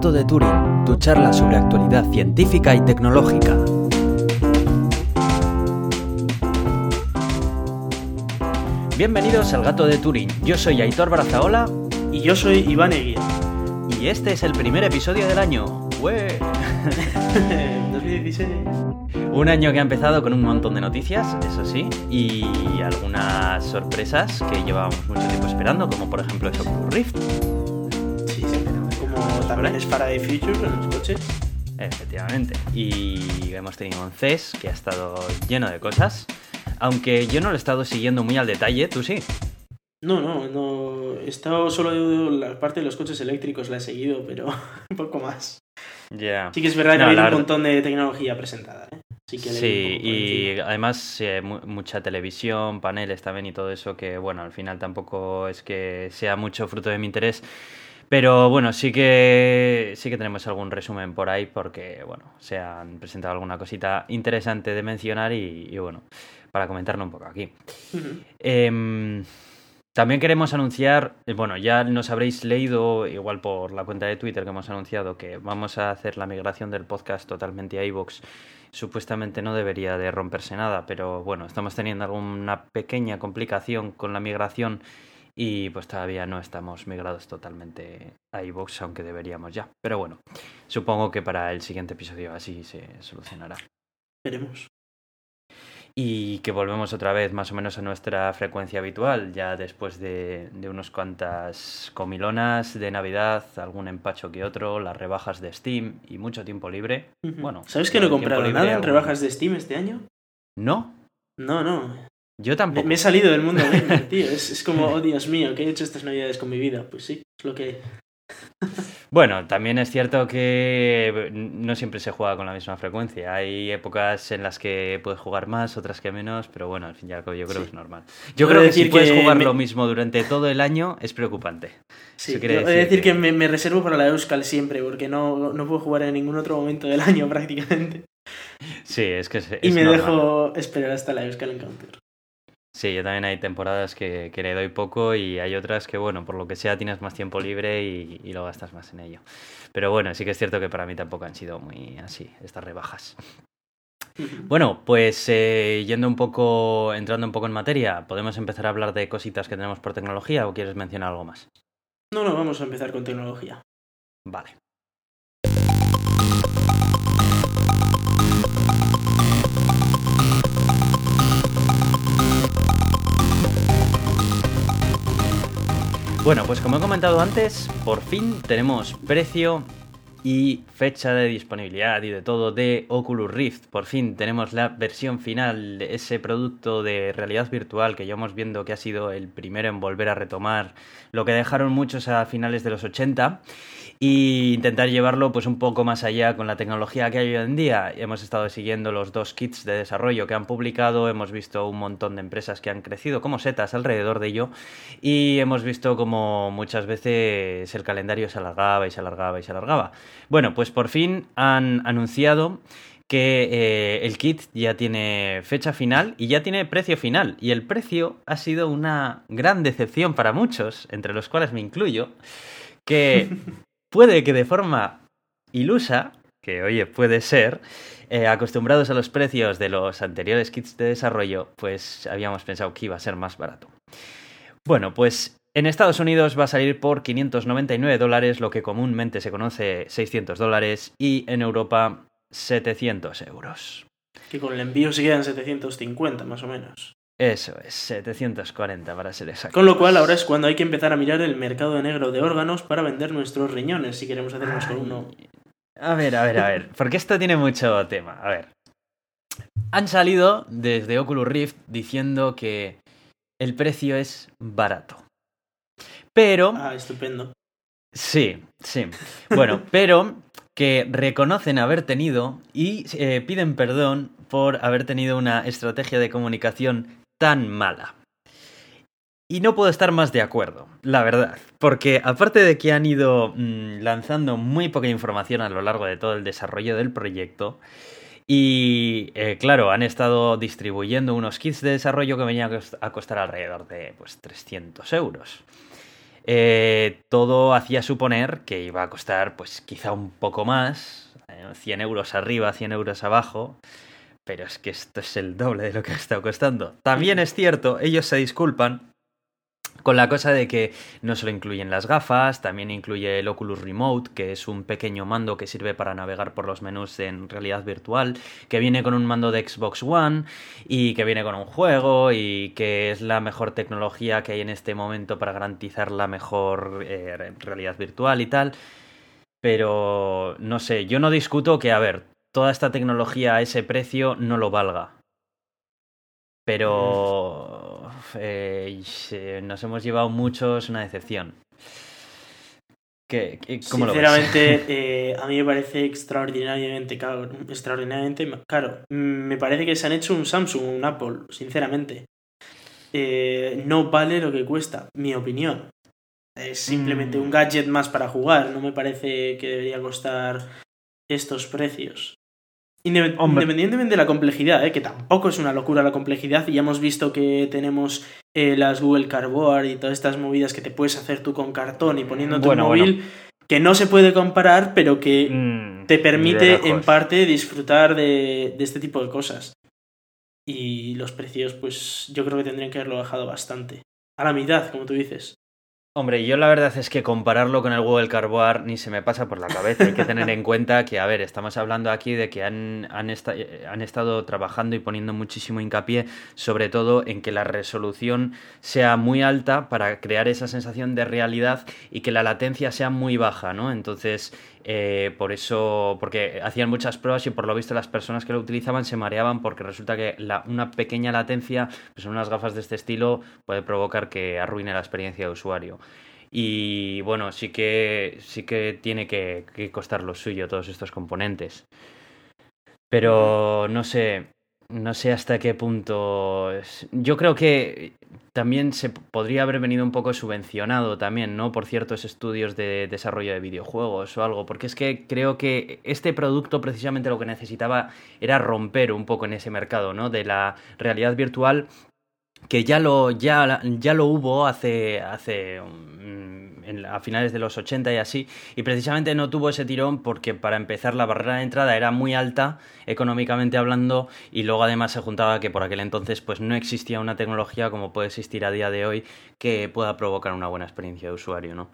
Gato de Turing, tu charla sobre actualidad científica y tecnológica. Bienvenidos al Gato de Turing. Yo soy Aitor Brazaola Y yo soy Iván Eguía. y este es el primer episodio del año. ¡Ué! 2016. Un año que ha empezado con un montón de noticias, eso sí, y algunas sorpresas que llevábamos mucho tiempo esperando, como por ejemplo el Oculus Rift. También es para The Future en los coches. Efectivamente. Y hemos tenido un CES que ha estado lleno de cosas. Aunque yo no lo he estado siguiendo muy al detalle, tú sí. No, no, no. He estado solo la parte de los coches eléctricos, la he seguido, pero un poco más. Ya. Sí que es verdad que No, ha habido la un montón de tecnología presentada. ¿eh? Sí, que Sí, y encima. además eh, mu- mucha televisión, paneles también y todo eso que, bueno, al final tampoco es que sea mucho fruto de mi interés. Pero bueno, sí que sí que tenemos algún resumen por ahí porque, bueno, se han presentado alguna cosita interesante de mencionar y, y, bueno, para comentarlo un poco aquí. Em, también queremos anunciar, eh, bueno, ya nos habréis leído, igual por la cuenta de Twitter que hemos anunciado, que vamos a hacer la migración del podcast totalmente a iVoox. Supuestamente no debería de romperse nada, pero bueno, estamos teniendo alguna pequeña complicación con la migración y pues todavía no estamos migrados totalmente a iVoox, aunque deberíamos ya. Pero bueno, supongo que para el siguiente episodio así se solucionará. Veremos. Y que volvemos otra vez más o menos a nuestra frecuencia habitual, ya después de, de unos cuantas comilonas de Navidad, algún empacho que otro, las rebajas de Steam y mucho tiempo libre. Ujú. Bueno, ¿Sabes que no he comprado nada en algún- rebajas de Steam este año? No, No, no. Yo tampoco. me he salido del mundo gamer, tío. Es, es como, oh Dios mío, ¿qué he hecho estas navidades con mi vida? Pues sí, es lo que... Bueno, también es cierto que no siempre se juega con la misma frecuencia. Hay épocas en las que puedes jugar más, otras que menos, pero bueno, al fin y al cabo yo creo Sí. que es normal. Yo creo que decir si puedes que jugar me- lo mismo durante todo el año es preocupante. Sí, Eso quiere decir decir que- que me, me reservo para la Euskal siempre, porque no, no puedo jugar en ningún otro momento del año prácticamente. Sí, es que es, y me normal. dejo esperar hasta la Euskal Encounter. Sí, yo también hay temporadas que, que le doy poco y hay otras que, bueno, por lo que sea tienes más tiempo libre y, y lo gastas más en ello. Pero bueno, sí que es cierto que para mí tampoco han sido muy así, estas rebajas. Bueno, pues eh, yendo un poco, entrando un poco en materia, ¿podemos empezar a hablar de cositas que tenemos por tecnología o quieres mencionar algo más? No, no, vamos a empezar con tecnología. Vale. Bueno, pues como he comentado antes, por fin tenemos precio y fecha de disponibilidad y de todo de Oculus Rift. Por fin tenemos la versión final de ese producto de realidad virtual que llevamos viendo que ha sido el primero en volver a retomar lo que dejaron muchos a finales de los 80 y intentar llevarlo pues un poco más allá con la tecnología que hay hoy en día. Hemos estado siguiendo los dos kits de desarrollo que han publicado, hemos visto un montón de empresas que han crecido como setas alrededor de ello y hemos visto como muchas veces el calendario se alargaba y se alargaba y se alargaba. Bueno, pues por fin han anunciado que eh, el kit ya tiene fecha final y ya tiene precio final. Y el precio ha sido una gran decepción para muchos, entre los cuales me incluyo, que puede que de forma ilusa, que oye, puede ser, eh, acostumbrados a los precios de los anteriores kits de desarrollo, pues habíamos pensado que iba a ser más barato. Bueno, pues en Estados Unidos va a salir por 599 dólares, lo que comúnmente se conoce 600 dólares, y en Europa 700 euros. Que con el envío se quedan 750 más o menos. Eso es, 740 para ser exacto. Con lo cual ahora es cuando hay que empezar a mirar el mercado negro de órganos para vender nuestros riñones si queremos hacernos con uno. A ver, a ver, a ver, porque esto tiene mucho tema. A ver. Han salido desde Oculus Rift diciendo que el precio es barato. Pero, Ah, estupendo. sí, sí. Bueno, pero que reconocen haber tenido y eh, piden perdón por haber tenido una estrategia de comunicación tan mala. Y no puedo estar más de acuerdo, la verdad. Porque aparte de que han ido mm, lanzando muy poca información a lo largo de todo el desarrollo del proyecto, y eh, claro, han estado distribuyendo unos kits de desarrollo que venían a cost- a costar alrededor de pues, 300 euros. eh, todo hacía suponer que iba a costar pues quizá un poco más, 100 euros arriba, 100 euros abajo, pero es que esto es el doble de lo que ha estado costando. También es cierto, ellos se disculpan con la cosa de que no solo incluyen las gafas, también incluye el Oculus Remote, que es un pequeño mando que sirve para navegar por los menús en realidad virtual, que viene con un mando de Xbox One y que viene con un juego y que es la mejor tecnología que hay en este momento para garantizar la mejor eh, realidad virtual y tal. Pero no sé, yo no discuto que, a ver, toda esta tecnología a ese precio no lo valga. Pero eh, nos hemos llevado muchos una decepción. ¿Qué, cómo Sinceramente, eh, a mí me parece extraordinariamente caro. Extraordinariamente caro. Me parece que se han hecho un Samsung, un Apple, sinceramente. Eh, no vale lo que cuesta, mi opinión. Es simplemente un mm. gadget más para jugar. No me parece que debería costar estos precios. Independientemente de la complejidad, ¿eh? que tampoco es una locura la complejidad, y ya hemos visto que tenemos eh, las Google Cardboard y todas estas movidas que te puedes hacer tú con cartón y poniendo tu móvil, que no se puede comparar, pero que mm, te permite en parte disfrutar de, de este tipo de cosas. Y los precios, pues yo creo que tendrían que haberlo bajado bastante. A la mitad, como tú dices. Hombre, yo la verdad es que compararlo con el Google Carboar ni se me pasa por la cabeza. Hay que tener en cuenta que, a ver, estamos hablando aquí de que han, han, han, estado trabajando y poniendo muchísimo hincapié, sobre todo en que la resolución sea muy alta para crear esa sensación de realidad y que la latencia sea muy baja, ¿no? Entonces, eh, por eso, porque hacían muchas pruebas y por lo visto las personas que lo utilizaban se mareaban porque resulta que una pequeña latencia pues en unas gafas de este estilo puede provocar que arruine la experiencia de usuario. Y bueno, sí que, sí que tiene que costar lo suyo todos estos componentes. Pero no sé, no sé hasta qué punto. Yo creo que también se podría haber venido un poco subvencionado también, ¿no? Por ciertos estudios de desarrollo de videojuegos o algo, porque es que creo que este producto precisamente lo que necesitaba era romper un poco en ese mercado, ¿no? De la realidad virtual que ya lo, ya, ya lo hubo hace, hace a finales de los 80 y así, y precisamente no tuvo ese tirón porque para empezar la barrera de entrada era muy alta económicamente hablando y luego además se juntaba que por aquel entonces pues no existía una tecnología como puede existir a día de hoy que pueda provocar una buena experiencia de usuario, ¿no?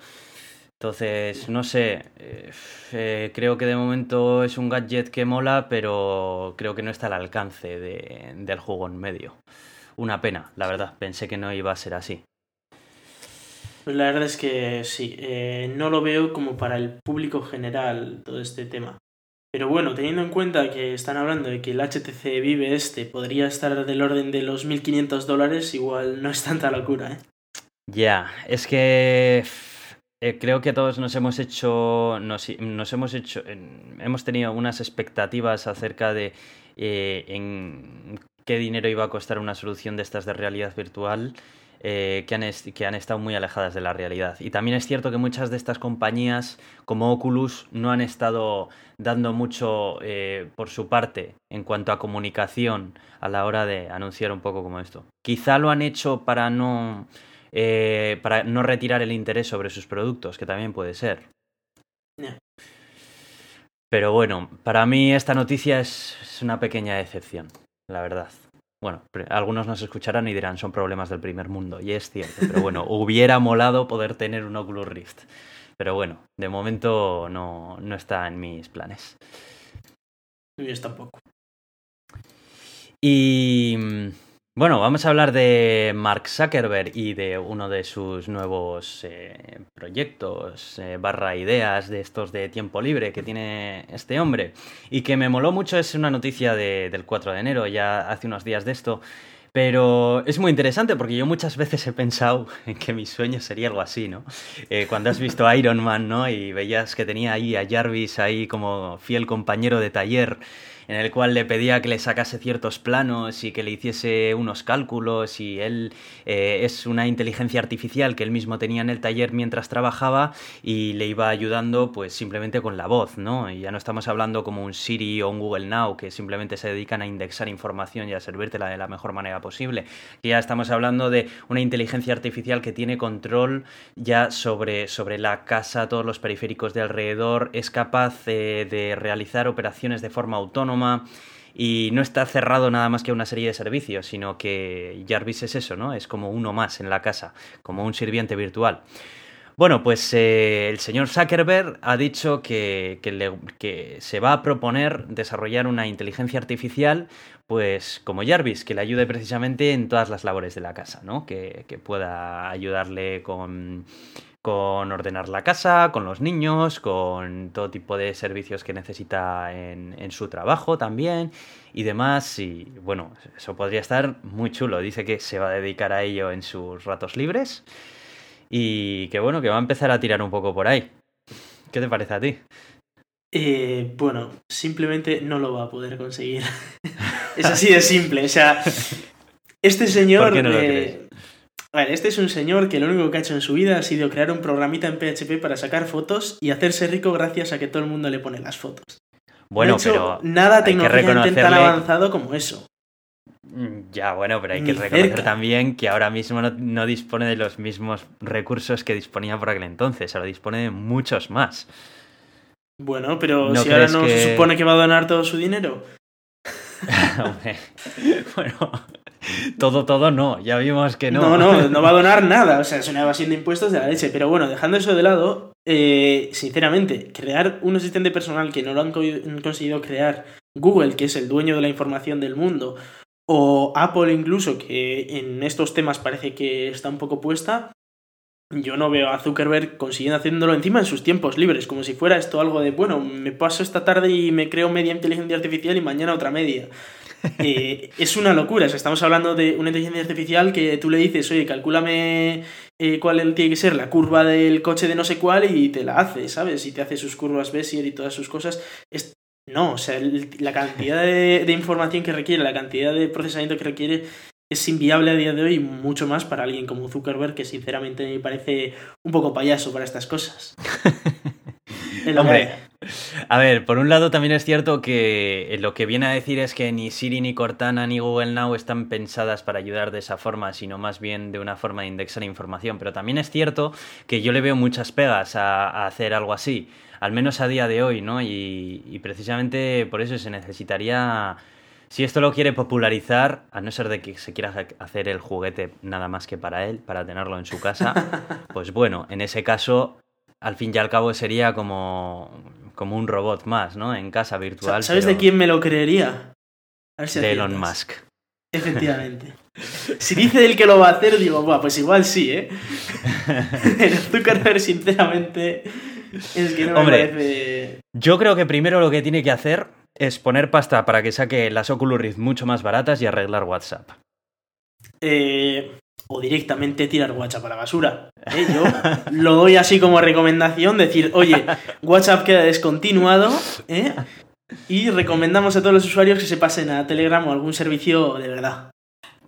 Entonces, no sé, eh, eh, creo que de momento es un gadget que mola, pero creo que no está al alcance de, del juego en medio. Una pena, la verdad, pensé que no iba a ser así. Pues la verdad es que sí, eh, no lo veo como para el público general todo este tema. Pero bueno, teniendo en cuenta que están hablando de que el HTC Vive este podría estar del orden de los 1.500 dólares, igual no es tanta locura, ¿eh? Ya, es que eh, creo que todos nos hemos hecho, nos, hemos hecho, hemos tenido unas expectativas acerca de eh, en qué dinero iba a costar una solución de estas de realidad virtual eh, que, han que, han estado muy alejadas de la realidad. Y también es cierto que muchas de estas compañías, como Oculus, no han estado dando mucho eh, por su parte en cuanto a comunicación a la hora de anunciar un poco como esto. Quizá lo han hecho para no, eh, para no retirar el interés sobre sus productos, que también puede ser. Pero bueno, para mí esta noticia es una pequeña decepción, la verdad. Bueno, algunos nos escucharán y dirán, son problemas del primer mundo, y es cierto, pero bueno, hubiera molado poder tener un Oculus Rift. Pero bueno, de momento no, no está en mis planes. Y tampoco. Y bueno, vamos a hablar de Mark Zuckerberg y de uno de sus nuevos eh, proyectos eh, barra ideas de estos de tiempo libre que tiene este hombre. Y que me moló mucho, es una noticia del 4 de enero, ya hace unos días de esto. Pero es muy interesante porque yo muchas veces he pensado en que mi sueño sería algo así, ¿no? Eh, cuando has visto Iron Man, ¿no? Y veías que tenía ahí a Jarvis ahí como fiel compañero de taller en el cual le pedía que le sacase ciertos planos y que le hiciese unos cálculos y él eh, es una inteligencia artificial que él mismo tenía en el taller mientras trabajaba y le iba ayudando pues simplemente con la voz, ¿no? Y ya no estamos hablando como un Siri o un Google Now que simplemente se dedican a indexar información y a servírtela de la mejor manera posible. Ya estamos hablando de una inteligencia artificial que tiene control ya sobre, sobre la casa, todos los periféricos de alrededor, es capaz de realizar operaciones de forma autónoma y no está cerrado nada más que a una serie de servicios, sino que Jarvis es eso, ¿no? Es como uno más en la casa, como un sirviente virtual. Bueno, pues eh, el señor Zuckerberg ha dicho que, que, se va a proponer desarrollar una inteligencia artificial, pues como Jarvis, que le ayude precisamente en todas las labores de la casa, ¿no? Que, que pueda ayudarle con, con ordenar la casa, con los niños, con todo tipo de servicios que necesita en, en, su trabajo también y demás. Y bueno, eso podría estar muy chulo. Dice que se va a dedicar a ello en sus ratos libres y que bueno, que va a empezar a tirar un poco por ahí. ¿Qué te parece a ti? Eh, bueno, simplemente no lo va a poder conseguir. es así de simple. O sea, este señor... ¿Por qué no lo? Vale, este es un señor que lo único que ha hecho en su vida ha sido crear un programita en PHP para sacar fotos y hacerse rico gracias a que todo el mundo le pone las fotos. Bueno, no ha hecho pero nada tecnológicamente tan reconocerle- avanzado como eso. Mm, Ya, bueno, pero hay Ni que reconocer cerca. también que ahora mismo no, no dispone de los mismos recursos que disponía por aquel entonces, ahora dispone de muchos más. Bueno, pero ¿No si ahora no que- se supone que va a donar todo su dinero. Bueno, todo, todo no, ya vimos que no. No, no, no va a donar nada. O sea, es una evasión de impuestos de la leche. Pero bueno, dejando eso de lado, eh, sinceramente, crear un asistente personal que no lo han co- conseguido crear Google, que es el dueño de la información del mundo, o Apple incluso, que en estos temas parece que está un poco puesta, yo no veo a Zuckerberg consiguiendo haciéndolo encima en sus tiempos libres, como si fuera esto algo de, bueno, me paso esta tarde y me creo media inteligencia artificial y mañana otra media. Eh, es una locura, o sea, estamos hablando de una inteligencia artificial que tú le dices, oye, calcúlame eh, cuál tiene que ser la curva del coche de no sé cuál y te la hace, ¿sabes? Y te hace sus curvas Bézier y todas sus cosas. Es... No, o sea, el- la cantidad de, de información que requiere, la cantidad de procesamiento que requiere es inviable a día de hoy mucho más para alguien como Zuckerberg que sinceramente me parece un poco payaso para estas cosas. Que Hombre. A ver, por un lado también es cierto que eh, lo que viene a decir es que ni Siri, ni Cortana, ni Google Now están pensadas para ayudar de esa forma, sino más bien de una forma de indexar información. Pero también es cierto que yo le veo muchas pegas a, a hacer algo así, al menos a día de hoy, ¿no? Y, y precisamente por eso se necesitaría... Si esto lo quiere popularizar, a no ser de que se quiera ha- hacer el juguete nada más que para él, para tenerlo en su casa, pues bueno, en ese caso, al fin y al cabo sería como, como un robot más, ¿no? En casa virtual. ¿Sabes pero de quién me lo creería? A ver si De Elon. Musk. Efectivamente. Si dice él que lo va a hacer, digo, Buah, pues igual sí, ¿eh? Pero Zuckerberg, sinceramente, es que no me Hombre. parece... Yo creo que primero lo que tiene que hacer es poner pasta para que saque las Oculus Rift mucho más baratas y arreglar WhatsApp. Eh, o directamente tirar WhatsApp a la basura. ¿eh? Yo lo doy así como recomendación, decir, oye, WhatsApp queda descontinuado, ¿eh? Y recomendamos a todos los usuarios que se pasen a Telegram o algún servicio de verdad.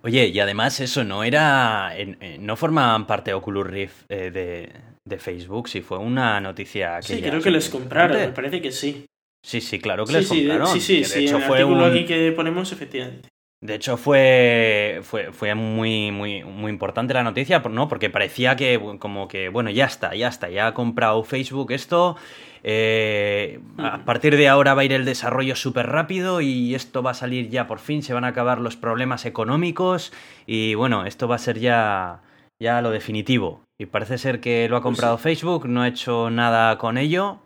Oye, y además eso no era. en- no formaban parte Oculus Rift eh, de, de Facebook, si fue una noticia que. Sí, creo que les compraron, me parece que sí. Sí, sí, claro que Sí, les sí, compraron. sí, sí, que de sí, hecho el fue artículo un- aquí que ponemos, efectivamente. De hecho, fue, fue, fue muy, muy, muy importante la noticia, ¿no? Porque parecía que, como que, bueno, ya está, ya está, ya ha comprado Facebook esto. eh, a partir de ahora va a ir el desarrollo súper rápido y esto va a salir ya por fin, se van a acabar los problemas económicos y bueno, esto va a ser ya, ya lo definitivo. Y parece ser que lo ha Pues comprado Facebook, no ha hecho nada con ello.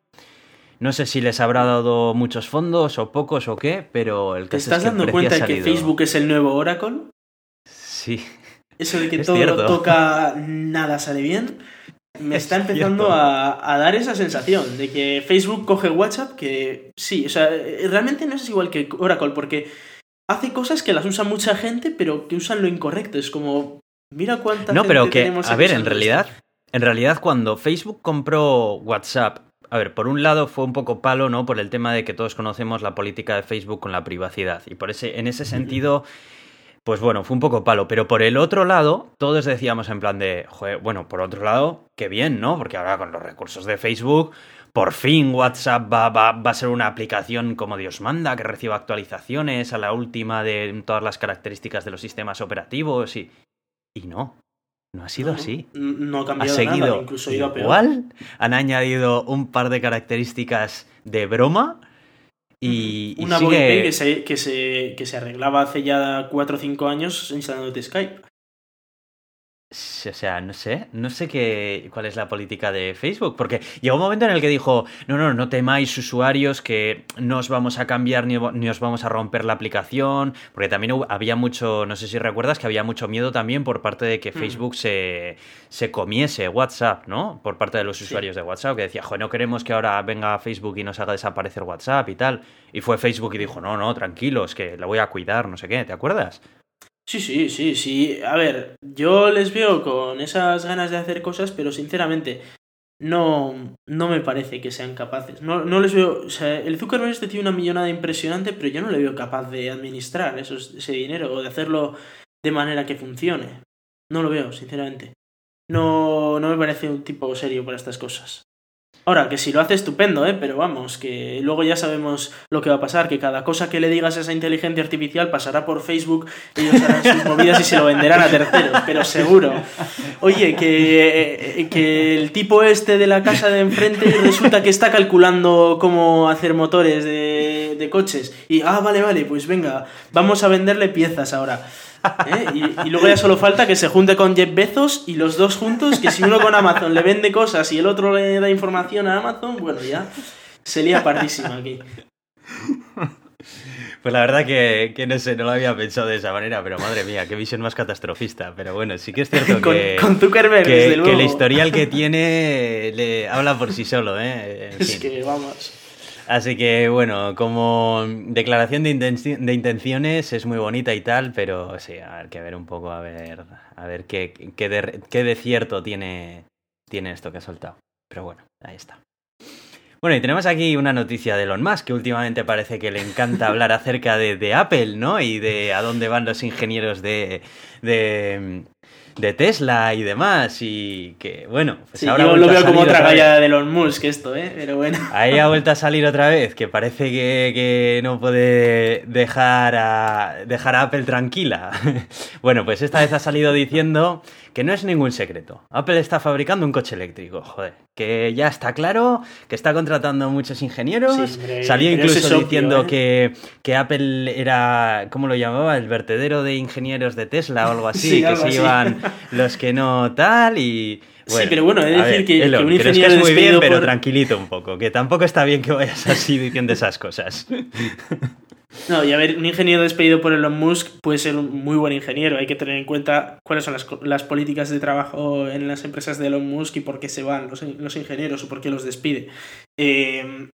No sé si les habrá dado muchos fondos o pocos o qué, pero el ¿Te caso es estás que dando cuenta de que Facebook es el nuevo Oracle? Sí. Eso de que Es todo cierto. lo toca, nada sale bien. Me Es está empezando a, a dar esa sensación de que Facebook coge WhatsApp, que sí, o sea, realmente no es igual que Oracle, porque hace cosas que las usa mucha gente, pero que usan lo incorrecto. Es como, mira cuánta No, gente pero que, tenemos a ver, en realidad, en realidad cuando Facebook compró WhatsApp, a ver, por un lado fue un poco palo, ¿no? Por el tema de que todos conocemos la política de Facebook con la privacidad. Y por ese, en ese sentido, pues bueno, fue un poco palo. Pero por el otro lado, todos decíamos en plan de, bueno, por otro lado, qué bien, ¿no? Porque ahora con los recursos de Facebook, por fin WhatsApp va, a ser una aplicación como Dios manda, que reciba actualizaciones a la última de todas las características de los sistemas operativos y... Y no, no ha sido No, así. No ha cambiado ha seguido nada, incluso ha ido a peor. igual, han añadido un par de características de broma y, y Una sigue... Que se, que, se, que se arreglaba hace ya 4 o 5 años instalándote Skype. O sea, no sé, no sé qué, cuál es la política de Facebook, porque llegó un momento en el que dijo, no, no, no temáis usuarios que no os vamos a cambiar ni, ni os vamos a romper la aplicación, porque también hubo- había mucho, no sé si recuerdas que había mucho miedo también por parte de que Mm. Facebook se, se comiese WhatsApp, ¿no? Por parte de los Sí. usuarios de WhatsApp, que decía, joder, no queremos que ahora venga Facebook y nos haga desaparecer WhatsApp y tal. Y fue Facebook y dijo, no, no, tranquilos, que lo voy a cuidar, no sé qué, ¿te acuerdas? Sí, sí, sí, sí. A ver, yo les veo con esas ganas de hacer cosas, pero sinceramente no, no me parece que sean capaces. No, no les veo. O sea, el Zuckerberg este tiene una millonada impresionante, pero yo no le veo capaz de administrar ese dinero o de hacerlo de manera que funcione. No lo veo, sinceramente. No, no me parece un tipo serio para estas cosas. Ahora, que si lo hace estupendo, ¿eh? Pero vamos, que luego ya sabemos lo que va a pasar, que cada cosa que le digas a esa inteligencia artificial pasará por Facebook, ellos harán sus movidas y se lo venderán a terceros, pero seguro. Oye, que, eh, que el tipo este de la casa de enfrente resulta que está calculando cómo hacer motores de, de coches. Y, ah, vale, vale, pues venga, vamos a venderle piezas ahora. ¿Eh? Y, y luego ya solo falta que se junte con Jeff Bezos y los dos juntos, que si uno con Amazon le vende cosas y el otro le da información a Amazon, bueno, ya se lía pardísima aquí. Pues la verdad que, que no sé, no lo había pensado de esa manera, pero madre mía, qué visión más catastrofista. Pero bueno, sí que es cierto Con, que, con Zuckerberg, que, desde que luego. el historial que tiene le habla por sí solo, ¿eh? En Es fin. que, vamos. Así que bueno, como declaración de, de intenciones es muy bonita y tal, pero sí, a ver que ver un poco, a ver, a ver qué, qué, de, qué de cierto tiene, tiene esto que ha soltado. Pero bueno, ahí está. Bueno, y tenemos aquí una noticia de Elon Musk, que últimamente parece que le encanta hablar acerca de, de Apple, ¿no? Y de a dónde van los ingenieros de, de, de Tesla y demás. Y que, bueno, pues Sí, ahora yo lo veo como otra gallada de Elon Musk esto, ¿eh? Pero bueno. Ahí ha vuelto a salir otra vez, que parece que, que no puede dejar a, dejar a Apple tranquila. bueno, pues esta vez ha salido diciendo que no es ningún secreto. Apple está fabricando un coche eléctrico, joder. Que ya está claro, que está contratando muchos ingenieros. Sí, pero incluso es obvio, diciendo ¿eh? que, que Apple era, ¿cómo lo llamaba? El vertedero de ingenieros de Tesla o algo así. Sí, que algo se así. iban los que no tal y... Sí, pero bueno, a decir ver, que- que Elon, un pero es ingeniero es muy bien, despedido pero por- tranquilito un poco, que tampoco está bien que vayas así diciendo esas cosas. No, y a ver, un ingeniero despedido por Elon Musk puede ser un muy buen ingeniero. Hay que tener en cuenta cuáles son las, políticas de trabajo en las empresas de Elon Musk y por qué se van los, los ingenieros o por qué los despide. Eh,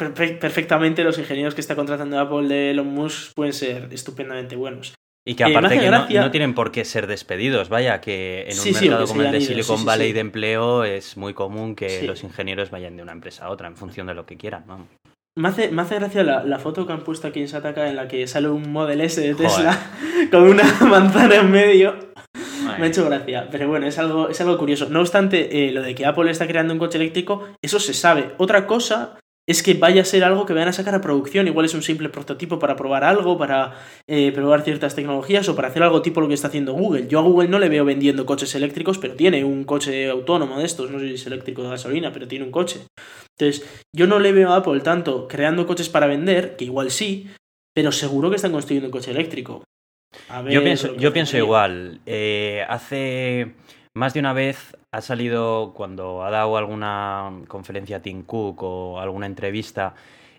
perfe- perfectamente los ingenieros que está contratando Apple de Elon Musk pueden ser estupendamente buenos. Y que Eh, aparte que no, gracia- no tienen por qué ser despedidos, vaya, que en un Sí, sí, mercado se como el de Silicon sí, sí, Valley sí. de empleo es muy común que Sí. los ingenieros vayan de una empresa a otra en función de lo que quieran, vamos. Me hace, me hace gracia la, la foto que han puesto aquí en Sataka en la que sale un Model S de Joder. Tesla con una manzana en medio. Madre Me ha hecho gracia, pero bueno, es algo, es algo curioso. No obstante, eh, lo de que Apple está creando un coche eléctrico, eso se sabe. Otra cosa es que vaya a ser algo que vayan a sacar a producción. Igual es un simple prototipo para probar algo, para eh, probar ciertas tecnologías o para hacer algo tipo lo que está haciendo Google. Yo a Google no le veo vendiendo coches eléctricos, pero tiene un coche autónomo de estos. No sé si es eléctrico de gasolina, pero tiene un coche. Entonces, yo no le veo a Apple tanto creando coches para vender, que igual sí, pero seguro que están construyendo un coche eléctrico. A ver Yo pienso, yo igual. Eh, hace más de una vez ha salido cuando ha dado alguna conferencia a Tim Cook o alguna entrevista.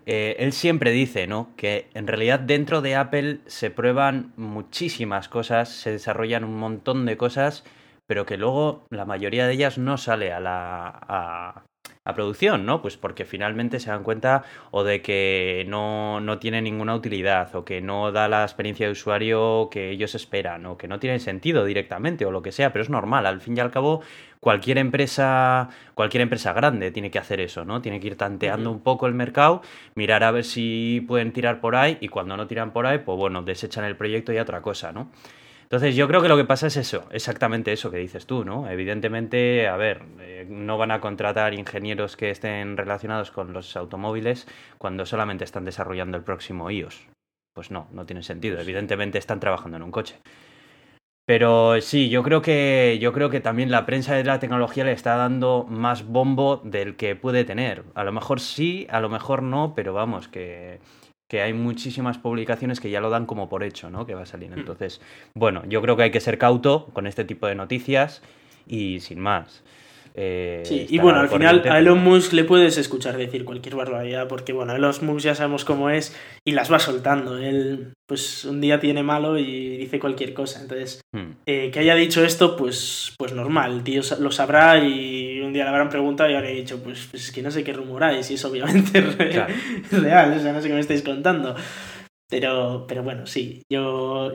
eh, él siempre dice, ¿no? Que en realidad dentro de Apple se prueban muchísimas cosas, se desarrollan un montón de cosas, pero que luego la mayoría de ellas no sale a la, a producción, ¿no? Pues porque finalmente se dan cuenta o de que no, no tiene ninguna utilidad o que no da la experiencia de usuario que ellos esperan o que no tiene sentido directamente o lo que sea, pero es normal, al fin y al cabo cualquier empresa, cualquier empresa grande tiene que hacer eso, ¿no? Tiene que ir tanteando un poco el mercado, mirar a ver si pueden tirar por ahí y cuando no tiran por ahí, pues bueno, desechan el proyecto y otra cosa, ¿no? Entonces yo creo que lo que pasa es eso, exactamente eso que dices tú, ¿no? Evidentemente, a ver, eh, no van a contratar ingenieros que estén relacionados con los automóviles cuando solamente están desarrollando el próximo iOS. Pues no, no tiene sentido. Evidentemente están trabajando en un coche. Pero sí, yo creo que yo creo que también la prensa de la tecnología le está dando más bombo del que puede tener. A lo mejor sí, a lo mejor no, pero vamos, que que hay muchísimas publicaciones que ya lo dan como por hecho, ¿no? Que va a salir. Hmm. Entonces, bueno, yo creo que hay que ser cauto con este tipo de noticias y sin más. Eh, sí, y bueno, al final a Elon Musk le puedes escuchar decir cualquier barbaridad, porque bueno, Elon Musk ya sabemos cómo es y las va soltando. Él, pues un día tiene malo y dice cualquier cosa. Entonces, hmm. eh, que haya dicho esto, pues, pues normal, tío lo sabrá y día le habrán preguntado y habré dicho, pues, pues es que no sé qué rumoráis y es obviamente real, o sea, no sé qué me estáis contando. Pero, pero bueno, sí, yo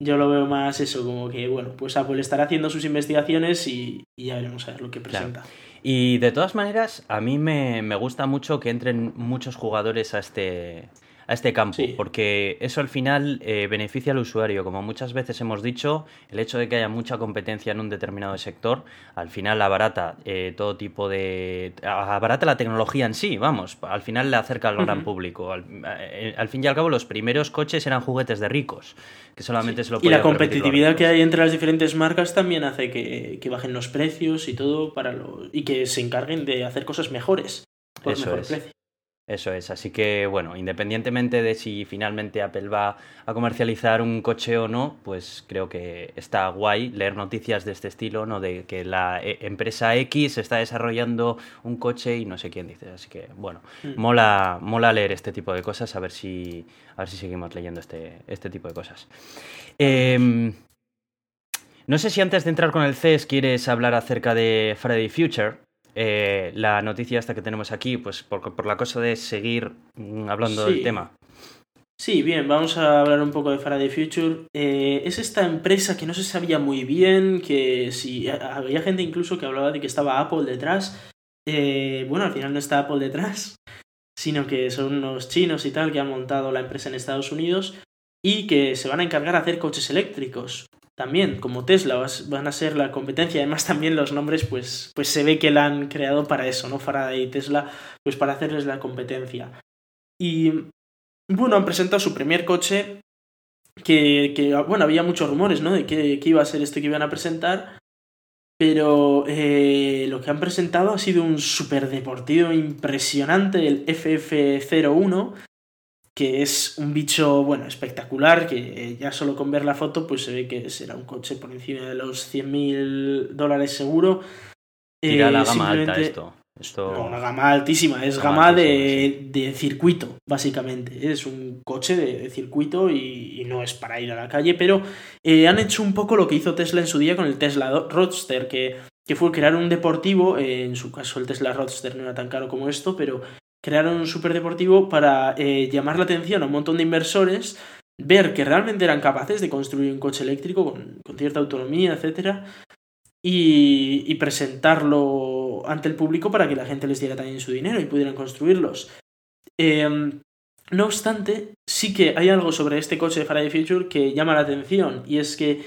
yo lo veo más eso, como que, bueno, pues Apple estará haciendo sus investigaciones y, ya veremos a ver lo que presenta. Y de todas maneras, a mí me, me, gusta mucho que entren muchos jugadores a este, a este campo, porque eso al final eh, beneficia al usuario. Como muchas veces hemos dicho, el hecho de que haya mucha competencia en un determinado sector, al final abarata eh, todo tipo de... abarata la tecnología en sí, vamos, al final le acerca al gran público. Eh, al, fin y al cabo, los primeros coches eran juguetes de ricos, que solamente se lo Y la competitividad que hay entre las diferentes marcas también hace que, bajen los precios y todo para lo, y que se encarguen de hacer cosas mejores por Eso mejor precio. Eso es, así que bueno, independientemente de si finalmente Apple va a comercializar un coche o no, pues creo que está guay leer noticias de este estilo, ¿no? De que la eh, empresa X está desarrollando un coche y no sé quién dice. Así que bueno, mm. mola, mola leer este tipo de cosas, a ver si, a ver si seguimos leyendo este, este tipo de cosas. Em, no sé si antes de entrar con el CES quieres hablar acerca de Friday Future. Eh, la noticia esta que tenemos aquí, pues por, la cosa de seguir mm, hablando del tema. Sí, bien, vamos a hablar un poco de Faraday Future. Eh, es esta empresa que no se sabía muy bien, que si había gente incluso que hablaba de que estaba Apple detrás. Eh, bueno, al final no está Apple detrás, sino que son unos chinos y tal que han montado la empresa en Estados Unidos y que se van a encargar de hacer coches eléctricos también, como Tesla, van a ser la competencia. Además, también los nombres, pues, pues se ve que la han creado para eso, ¿no? Faraday y Tesla, pues para hacerles la competencia. Y bueno, han presentado su primer coche que, bueno, había muchos rumores, ¿no? De qué iba a ser esto que iban a presentar. Pero eh, lo que han presentado ha sido un superdeportivo impresionante, el FF01, que es un bicho, bueno, espectacular, que ya solo con ver la foto pues se ve que será un coche por encima de los 100.000 dólares seguro. Tira la gama alta esto. esto... una gama altísima, es gama, de, circuito, básicamente. Es un coche de, circuito y, no es para ir a la calle, pero eh, han hecho un poco lo que hizo Tesla en su día con el Tesla Roadster, que, que fue crear un deportivo, en su caso el Tesla Roadster no era tan caro como esto, pero crearon un superdeportivo para eh, llamar la atención a un montón de inversores, ver que realmente eran capaces de construir un coche eléctrico con, cierta autonomía, etc. Y, presentarlo ante el público para que la gente les diera también su dinero y pudieran construirlos. Em, no obstante, sí que hay algo sobre este coche de Faraday Future que llama la atención y es que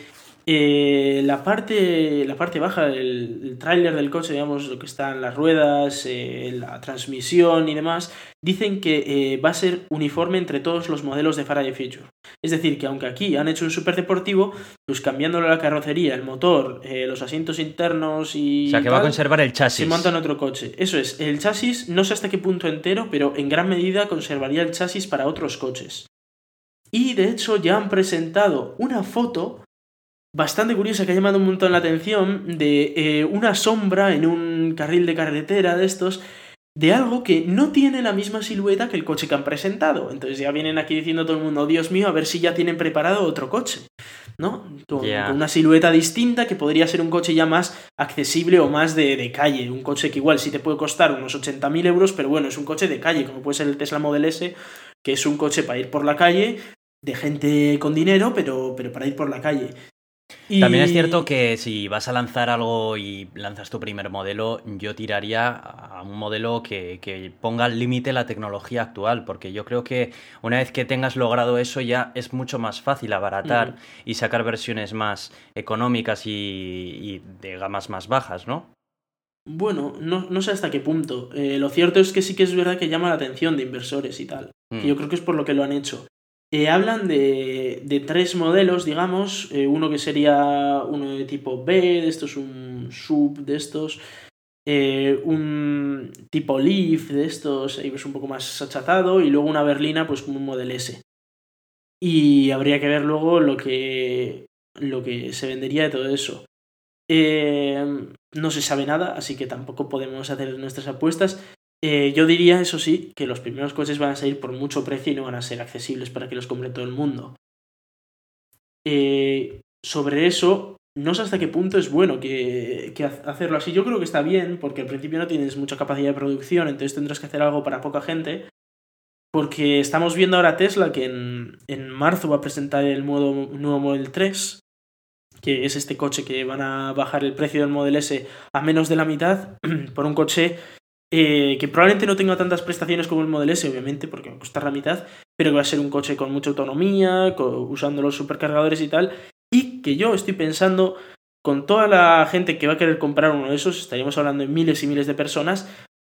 eh, la, parte, la parte baja del, tráiler del coche, digamos, lo que están las ruedas, eh, la transmisión y demás, dicen que eh, va a ser uniforme entre todos los modelos de Faraday Future. Es decir, que aunque aquí han hecho un super deportivo, pues cambiándole la carrocería, el motor, los asientos internos y. O sea, que va a conservar el chasis. Se monta en otro coche. Eso es, el chasis no sé hasta qué punto entero, pero en gran medida conservaría el chasis para otros coches. Y de hecho ya han presentado una foto bastante curiosa que ha llamado un montón la atención de eh, una sombra en un carril de carretera de estos de algo que no tiene la misma silueta que el coche que han presentado. Entonces ya vienen aquí diciendo todo el mundo, Dios mío, a ver si ya tienen preparado otro coche. ¿no? Con, una silueta distinta que podría ser un coche ya más accesible o más de, de calle. Un coche que igual sí te puede costar unos 80.000 euros, pero bueno, es un coche de calle, como puede ser el Tesla Model S, que es un coche para ir por la calle, de gente con dinero, pero, pero para ir por la calle. También es cierto que si vas a lanzar algo y lanzas tu primer modelo, yo tiraría a un modelo que, que ponga al límite la tecnología actual, porque yo creo que una vez que tengas logrado eso ya es mucho más fácil abaratar y sacar versiones más económicas y, de gamas más bajas, ¿no? Bueno, no, no sé hasta qué punto. Eh, lo cierto es que sí que es verdad que llama la atención de inversores y tal. Que mm. yo creo que es por lo que lo han hecho. Eh, hablan de, de, tres modelos, digamos, eh, uno que sería uno de tipo B, de estos un sub de estos, eh, un tipo Leaf de estos, es un poco más achatado, y luego una berlina, pues como un Model S. Y habría que ver luego lo que, lo que se vendería de todo eso. no se sabe nada, así que tampoco podemos hacer nuestras apuestas. Eh, yo diría, eso sí, que los primeros coches van a salir por mucho precio y no van a ser accesibles para que los compre todo el mundo. Eh, sobre eso, no sé hasta qué punto es bueno que, hacerlo así. Yo creo que está bien, porque al principio no tienes mucha capacidad de producción, entonces tendrás que hacer algo para poca gente. Porque estamos viendo ahora Tesla que en, en marzo va a presentar el nuevo Model 3, que es este coche que van a bajar el precio del Model S a menos de la mitad por un coche eh, que probablemente no tenga tantas prestaciones como el Model S, obviamente, porque va a costar la mitad, pero que va a ser un coche con mucha autonomía, usando los supercargadores y tal, y que yo estoy pensando, con toda la gente que va a querer comprar uno de esos, estaríamos hablando de miles y miles de personas,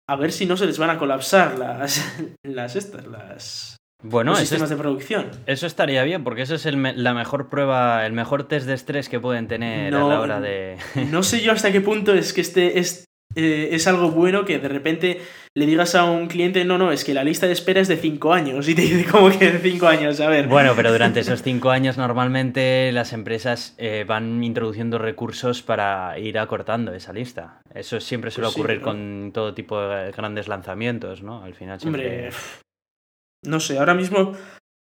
a ver si no se les van a colapsar las, las estas, las, bueno, los sistemas de producción. Eso estaría bien, porque eso es el la mejor prueba, el mejor test de estrés que pueden tener a la hora de. no sé yo hasta qué punto es que este, este eh, es algo bueno que de repente le digas a un cliente, no, no, es que la lista de espera es de 5 años y te dice como que de 5 años, a ver. Bueno, pero durante esos 5 años normalmente las empresas eh, van introduciendo recursos para ir acortando esa lista. Eso siempre suele pues ocurrir con todo tipo de grandes lanzamientos, ¿no? Al final siempre... Hombre, no sé, ahora mismo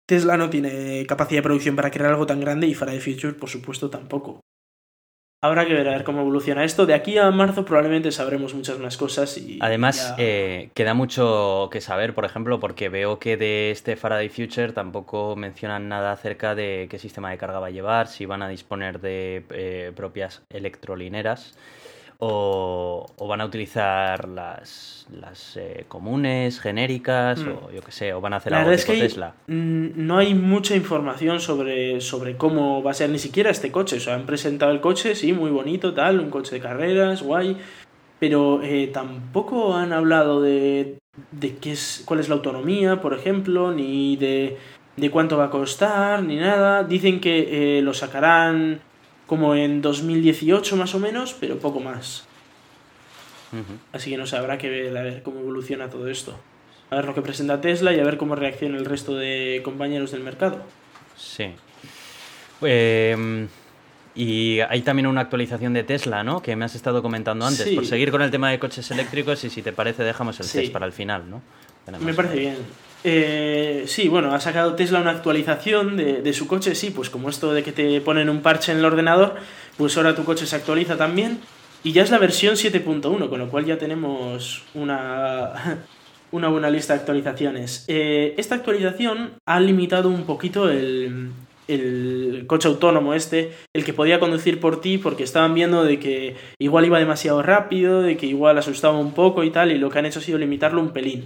Tesla no tiene capacidad de producción para crear algo tan grande y Faraday Future, por supuesto, tampoco. Habrá que ver a ver cómo evoluciona esto. De aquí a marzo probablemente sabremos muchas más cosas. Y Además, eh, queda mucho que saber, por ejemplo, porque veo que de este Faraday Future tampoco mencionan nada acerca de qué sistema de carga va a llevar, si van a disponer de eh, propias electrolineras o, van a utilizar las, las eh, comunes, genéricas, mm. o yo qué sé, o van a hacer algo tipo Tesla. No hay mucha información sobre, sobre cómo va a ser ni siquiera este coche. O sea, han presentado el coche, sí, muy bonito, tal, un coche de carreras, guay, pero eh, tampoco han hablado de, de qué es, cuál es la autonomía, por ejemplo, ni de, de cuánto va a costar, ni nada. Dicen que eh, lo sacarán como en 2018 más o menos, pero poco más. Así que no sé, habrá que ver, a ver cómo evoluciona todo esto. A ver lo que presenta Tesla y a ver cómo reacciona el resto de compañeros del mercado. Sí. Em, y hay también una actualización de Tesla, ¿no? Que me has estado comentando antes. Por seguir con el tema de coches eléctricos y si te parece dejamos el test para el final, ¿no? Me parece bien. Eh, sí, bueno, ha sacado Tesla una actualización de, su coche, sí, pues como esto de que te ponen un parche en el ordenador, pues ahora tu coche se actualiza también. Y ya es la versión 7.1, con lo cual ya tenemos una, una buena lista de actualizaciones. Eh, esta actualización ha limitado un poquito el, el coche autónomo este, el que podía conducir por ti, porque estaban viendo de que igual iba demasiado rápido, de que igual asustaba un poco y tal, y lo que han hecho ha sido limitarlo un pelín.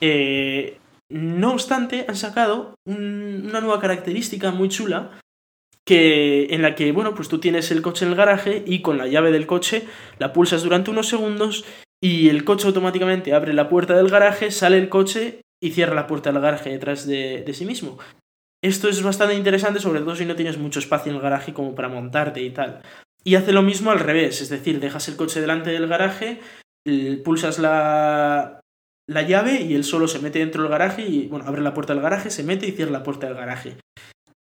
Eh, no obstante, han sacado una nueva característica muy chula que, en la que, bueno, pues tú tienes el coche en el garaje y con la llave del coche la pulsas durante unos segundos y el coche automáticamente abre la puerta del garaje, sale el coche y cierra la puerta del garaje detrás de, sí mismo. Esto es bastante interesante, sobre todo si no tienes mucho espacio en el garaje como para montarte y tal. Y hace lo mismo al revés, es decir, dejas el coche delante del garaje, pulsas la, la llave y él solo se mete dentro del garaje y, bueno, abre la puerta del garaje, se mete y cierra la puerta del garaje.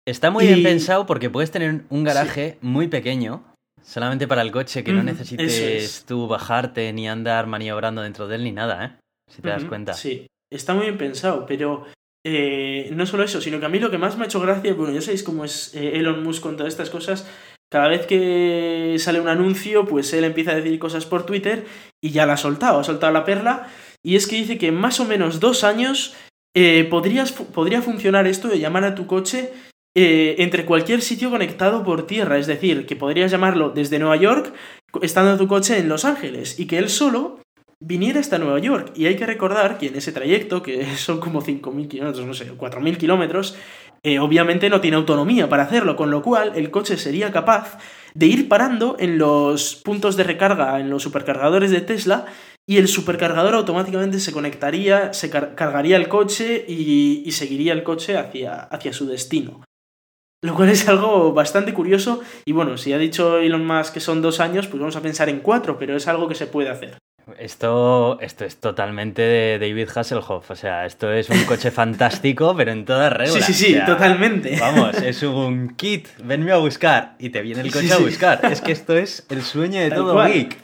Está muy bien pensado porque puedes tener un garaje muy pequeño, solamente para el coche, que no necesites tú bajarte ni andar maniobrando dentro de él ni nada, ¿eh? Si te das cuenta. Sí, está muy bien pensado, pero eh, no solo eso, sino que a mí lo que más me ha hecho gracia, bueno, ya sabéis cómo es eh, Elon Musk con todas estas cosas, cada vez que sale un anuncio, pues él empieza a decir cosas por Twitter y ya la ha soltado, ha soltado la perla, y es que dice que en más o menos dos años eh, podría funcionar esto de llamar a tu coche eh, entre cualquier sitio conectado por tierra, es decir, que podrías llamarlo desde Nueva York estando tu coche en Los Ángeles y que él solo viniera hasta Nueva York. Y hay que recordar que en ese trayecto, que son como 5.000 kilómetros, no sé, 4.000 kilómetros, eh, obviamente no tiene autonomía para hacerlo, con lo cual el coche sería capaz de ir parando en los puntos de recarga, en los supercargadores de Tesla, y el supercargador automáticamente se conectaría, se cargaría el coche y, seguiría el coche hacia, hacia su destino. Lo cual es algo bastante curioso y bueno, si ha dicho Elon Musk que son dos años, pues vamos a pensar en cuatro, pero es algo que se puede hacer. Esto, esto es totalmente de David Hasselhoff. O sea, esto es un coche fantástico, pero en toda regla. Sí, sí, sí, totalmente. Vamos, es un kit, venme a buscar y te viene el coche a buscar. Es que esto es el sueño de todo geek.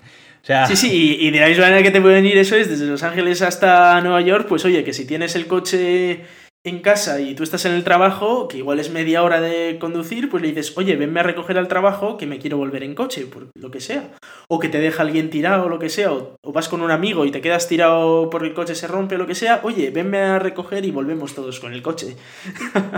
Sea... Sí, sí, y, de la misma manera que te puede venir eso es desde Los Ángeles hasta Nueva York, pues oye, que si tienes el coche en casa y tú estás en el trabajo, que igual es media hora de conducir, pues le dices, oye, venme a recoger al trabajo que me quiero volver en coche, por lo que sea. O que te deja alguien tirado, o lo que sea, o, vas con un amigo y te quedas tirado porque el coche se rompe, o lo que sea, oye, venme a recoger y volvemos todos con el coche.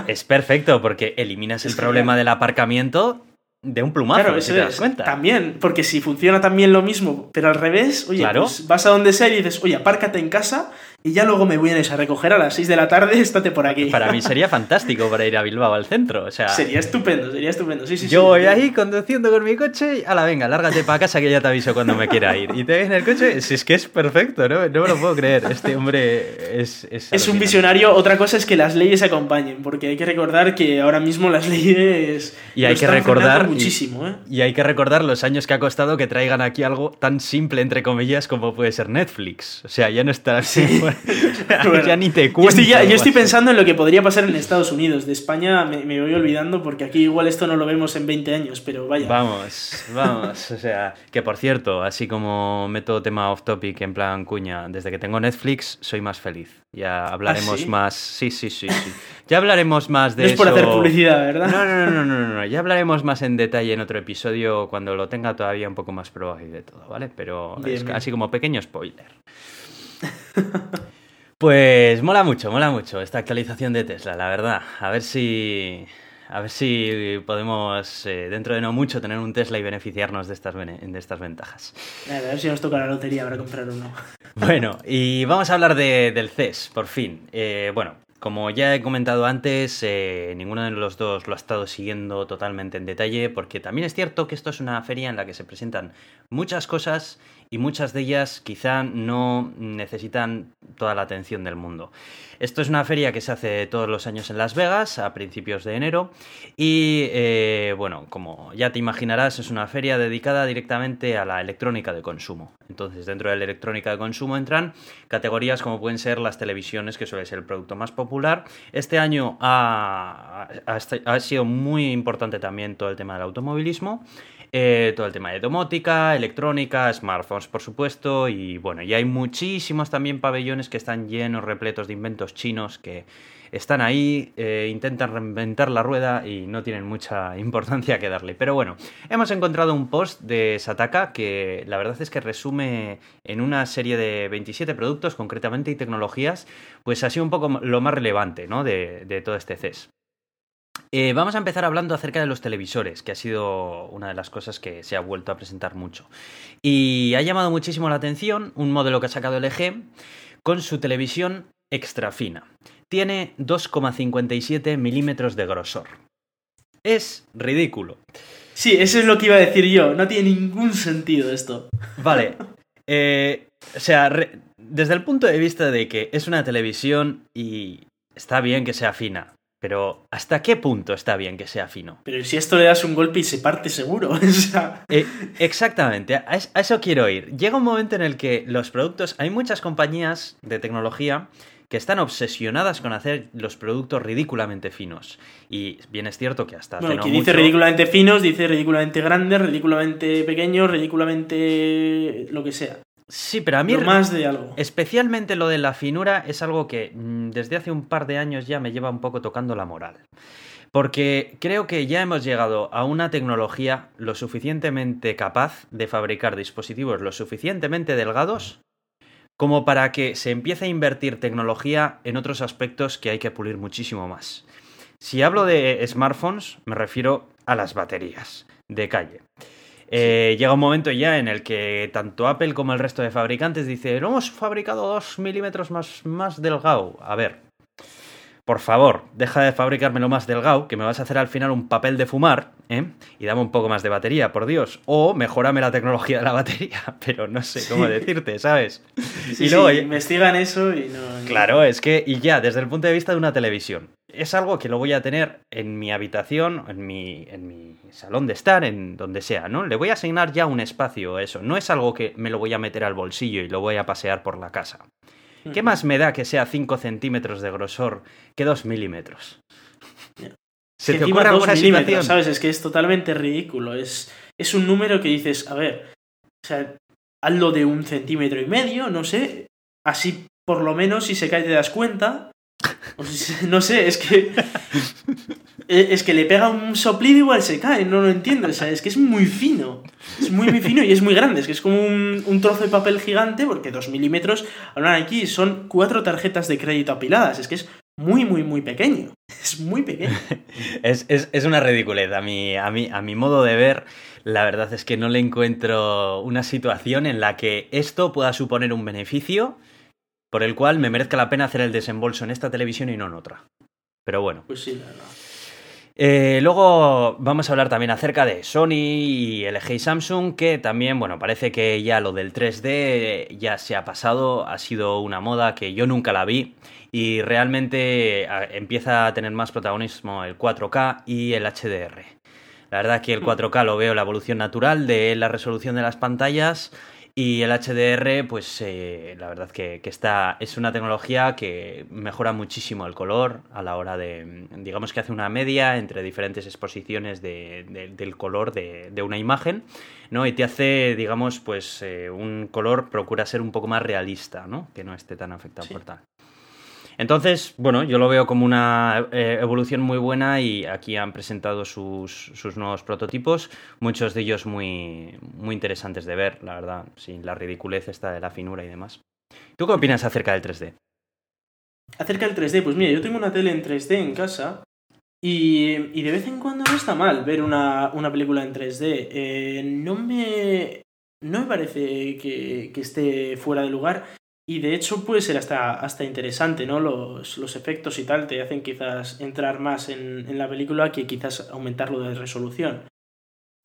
Es perfecto, porque eliminas el problema del aparcamiento de un plumazo, claro, si te das cuenta. También, porque si funciona también lo mismo, pero al revés, oye, pues vas a donde sea y dices, oye, apárcate en casa y ya luego me vienes a recoger a las 6 de la tarde, estate por aquí. Para mí sería fantástico para ir a Bilbao al centro. O sea, sería estupendo, sería estupendo. Sí, sí, yo voy ahí conduciendo con mi coche y a la venga, lárgate para casa que ya te aviso cuando me quiera ir. Y te ves en el coche, si es que es perfecto, ¿no? No me lo puedo creer. Este hombre es. Es, es un visionario. Otra cosa es que las leyes acompañen, porque hay que recordar que ahora mismo las leyes. Y hay que recordar. Muchísimo, ¿eh? Y hay que recordar los años que ha costado que traigan aquí algo tan simple, entre comillas, como puede ser Netflix. O sea, ya no está así. ya ni te cuento. Yo estoy, pensando en lo que podría pasar en Estados Unidos. De España me, voy olvidando porque aquí igual esto no lo vemos en 20 años, pero vaya. Vamos, vamos. o sea, que por cierto, así como meto tema off topic en plan cuña, desde que tengo Netflix soy más feliz. Ya hablaremos ¿Ah, más. Sí, sí, sí, sí. Ya hablaremos más de no es por hacer publicidad, ¿verdad? No, no, no, no, no, no, Ya hablaremos más en detalle en otro episodio cuando lo tenga todavía un poco más probado y de todo, ¿vale? Pero así como pequeño spoiler. Pues mola mucho, mola mucho esta actualización de Tesla, la verdad. A ver si. A ver si podemos, eh, dentro de no mucho, tener un Tesla y beneficiarnos de estas, de estas ventajas. A ver si nos toca la lotería para comprar uno. Bueno, y vamos a hablar del CES, por fin. Eh, bueno, como ya he comentado antes, eh, ninguno de los dos lo ha estado siguiendo totalmente en detalle, porque también es cierto que esto es una feria en la que se presentan muchas cosas y muchas de ellas quizá no necesitan toda la atención del mundo. Esto es una feria que se hace todos los años en Las Vegas a principios de enero y eh, bueno, como ya te imaginarás es una feria dedicada directamente a la electrónica de consumo. Entonces dentro de la electrónica de consumo entran categorías como pueden ser las televisiones, que suele ser el producto más popular. Este año ha, ha sido muy importante también todo el tema del automovilismo. Eh, todo el tema de domótica, electrónica, smartphones, por supuesto, y bueno, y hay muchísimos también pabellones que están llenos, repletos de inventos chinos que están ahí, eh, intentan reinventar la rueda y no tienen mucha importancia que darle. Pero bueno, hemos encontrado un post de Sataka que la verdad es que resume en una serie de 27 productos, concretamente, y tecnologías, pues sido un poco lo más relevante ¿no? de, de todo este CES. Eh, vamos a empezar hablando acerca de los televisores, que ha sido una de las cosas que se ha vuelto a presentar mucho. Y ha llamado muchísimo la atención un modelo que ha sacado LG con su televisión extra fina. Tiene 2,57 milímetros de grosor. Es ridículo. Sí, eso es lo que iba a decir yo. No tiene ningún sentido esto. Vale. Eh, o sea, desde el punto de vista de que es una televisión y está bien que sea fina, pero ¿hasta qué punto está bien que sea fino? Pero si esto le das un golpe y se parte seguro. Eh, exactamente, a eso quiero ir. Llega un momento en el que los productos, hay muchas compañías de tecnología que están obsesionadas con hacer los productos ridículamente finos. Y bien es cierto que hasta bueno, hace dice ridículamente finos, dice ridículamente grandes, ridículamente pequeños, ridículamente lo que sea. Sí, pero a mí... Lo más de algo. Especialmente lo de la finura es algo que mm, desde hace un par de años ya me lleva un poco tocando la moral. Porque creo que ya hemos llegado a una tecnología lo suficientemente capaz de fabricar dispositivos lo suficientemente delgados como para que se empiece a invertir tecnología en otros aspectos que hay que pulir muchísimo más. Si hablo de smartphones, me refiero a las baterías de calle. Eh, llega un momento ya en el que tanto Apple como el resto de fabricantes dicen, hemos fabricado dos milímetros más, más delgado. A ver, por favor, deja de fabricármelo más delgado, que me vas a hacer al final un papel de fumar, ¿eh? Y dame un poco más de batería, por Dios. O mejorame la tecnología de la batería, pero no sé cómo decirte, ¿sabes? y luego, sí, investigan eso y no... Claro, es que, y ya, desde el punto de vista de una televisión, es algo que lo voy a tener en mi habitación, en mi, en mi salón de estar, en donde sea, ¿no? Le voy a asignar ya un espacio a eso. No es algo que me lo voy a meter al bolsillo y lo voy a pasear por la casa. ¿Qué más me da que sea 5 centímetros de grosor que 2 milímetros? ¿Se te ocurre alguna situación? ¿Sabes? Es que es totalmente ridículo. Es, es un número que dices, a ver, o sea, hazlo de un centímetro y medio, no sé. Así, por lo menos, si se cae te das cuenta. No sé, es que. Es que le pega un soplido igual se cae, no lo entiendo. O sea, es que es muy fino. Es muy, muy fino y es muy grande. Es que es como un, trozo de papel gigante, porque dos milímetros, hablan aquí, son cuatro tarjetas de crédito apiladas. Es que es muy, muy, muy pequeño. Es muy pequeño. es, es, una ridiculez. A mi, a, mí a mi modo de ver, la verdad es que no le encuentro una situación en la que esto pueda suponer un beneficio por el cual me merezca la pena hacer el desembolso en esta televisión y no en otra. Pero bueno. Pues sí, la verdad. Eh, luego vamos a hablar también acerca de Sony y LG y Samsung, que también, bueno, parece que ya lo del 3D ya se ha pasado, ha sido una moda que yo nunca la vi y realmente empieza a tener más protagonismo el 4K y el HDR. La verdad que el 4K lo veo la evolución natural de la resolución de las pantallas y el HDR, pues eh, la verdad que, que, está, es una tecnología que mejora muchísimo el color a la hora de, digamos que hace una media entre diferentes exposiciones de, del color de, una imagen, ¿no? Y te hace, digamos, pues eh, un color procura ser un poco más realista, ¿no? Que no esté tan afectado por tal. Entonces, bueno, yo lo veo como una eh, evolución muy buena y aquí han presentado sus, nuevos prototipos, muchos de ellos muy, muy interesantes de ver, la verdad, sin la ridiculez esta de la finura y demás. ¿Tú qué opinas acerca del 3D? Acerca del 3D, pues mira, yo tengo una tele en 3D en casa y, de vez en cuando no está mal ver una, película en 3D. Eh, no me... No me parece que, que esté fuera de lugar y de hecho puede ser hasta, hasta interesante, ¿no? Los, los, efectos y tal te hacen quizás entrar más en, en la película que quizás aumentarlo de resolución.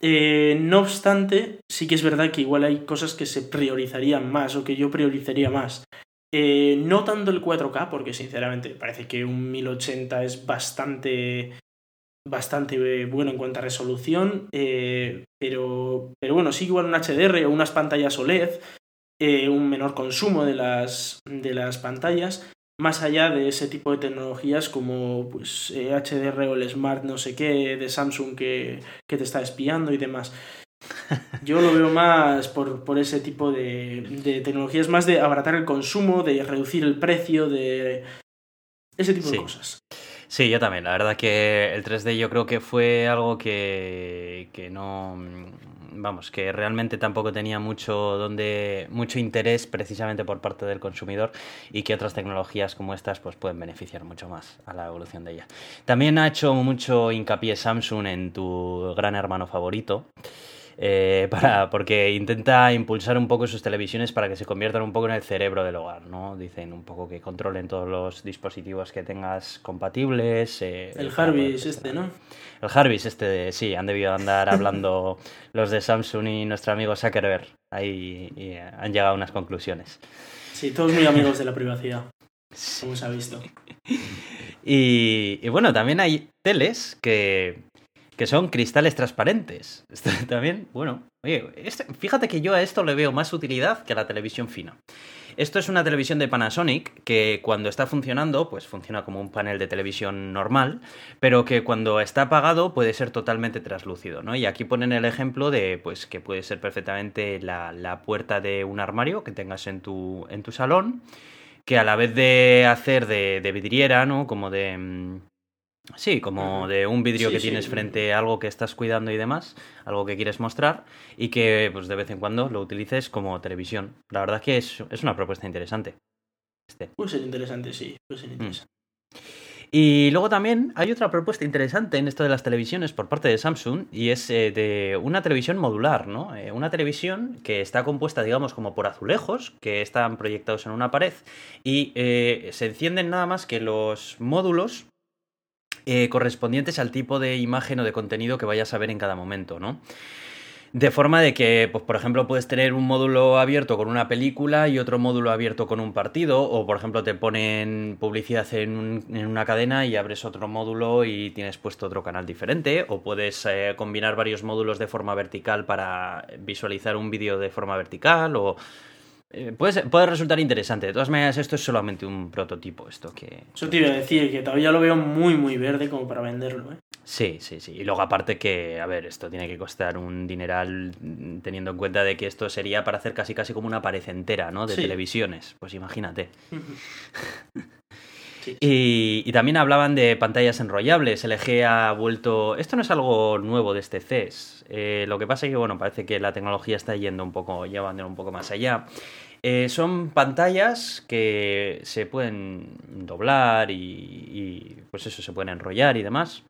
Eh, no obstante, sí que es verdad que igual hay cosas que se priorizarían más o que yo priorizaría más. Eh, no tanto el 4K, porque sinceramente parece que un 1080 es bastante, bastante bueno en cuanto a resolución, eh, pero, pero bueno, sí igual un HDR o unas pantallas OLED eh, un menor consumo de las, de las pantallas, más allá de ese tipo de tecnologías como pues, HDR eh, o el Smart no sé qué de Samsung que, te está espiando y demás. Yo lo veo más por, por ese tipo de, de, tecnologías, más de abaratar el consumo, de reducir el precio, de ese tipo de cosas. Sí, yo también. La verdad que el 3D yo creo que fue algo que, que no vamos, que realmente tampoco tenía mucho donde mucho interés precisamente por parte del consumidor y que otras tecnologías como estas pues pueden beneficiar mucho más a la evolución de ella. También ha hecho mucho hincapié Samsung en tu gran hermano favorito. Eh, para, porque intenta impulsar un poco sus televisiones para que se conviertan un poco en el cerebro del hogar, ¿no? Dicen un poco que controlen todos los dispositivos que tengas compatibles. Eh, el Jarvis este, ¿no? El Jarvis este, sí, han debido andar hablando los de Samsung y nuestro amigo Zuckerberg. Ahí y han llegado a unas conclusiones. Sí, todos muy amigos de la privacidad, como se ha visto. y bueno, también hay teles que que son cristales transparentes. Esto también, bueno, oye, este, fíjate que yo a esto le veo más utilidad que a la televisión fina. Esto es una televisión de Panasonic que cuando está funcionando, pues funciona como un panel de televisión normal, pero que cuando está apagado puede ser totalmente translúcido, ¿no? Y aquí ponen el ejemplo de, pues, que puede ser perfectamente la, la puerta de un armario que tengas en tu, en tu salón, que a la vez de hacer de, de vidriera, ¿no? Como de mm, Sí, como de un vidrio que tienes frente a algo que estás cuidando y demás, algo que quieres mostrar y que pues de vez en cuando lo utilices como televisión. La verdad es que es, es una propuesta interesante. Este. Puede ser interesante, sí, puede ser mm. interesante. Y luego también hay otra propuesta interesante en esto de las televisiones por parte de Samsung y es eh, de una televisión modular, ¿no? Eh, una televisión que está compuesta, digamos, como por azulejos que están proyectados en una pared y eh, se encienden nada más que los módulos eh, correspondientes al tipo de imagen o de contenido que vayas a ver en cada momento, ¿no? De forma de que, pues, por ejemplo, puedes tener un módulo abierto con una película y otro módulo abierto con un partido, o por ejemplo te ponen publicidad en, una cadena y abres otro módulo y tienes puesto otro canal diferente, o puedes eh, combinar varios módulos de forma vertical para visualizar un vídeo de forma vertical, o eh, puede, resultar interesante. De todas maneras, esto es solamente un prototipo. Esto que. Eso te iba a decir, que todavía lo veo muy, muy verde como para venderlo, ¿eh? Sí, sí, sí. Y luego, aparte, que, a ver, esto tiene que costar un dineral teniendo en cuenta de que esto sería para hacer casi, casi como una pared entera, ¿no? De televisiones. Pues imagínate. Y, también hablaban de pantallas enrollables. LG ha vuelto. Esto no es algo nuevo de este CES. Eh, lo que pasa es que, bueno, parece que la tecnología está yendo un poco, llevando un poco más allá. Eh, son pantallas que se pueden doblar y, pues eso, se pueden enrollar y demás.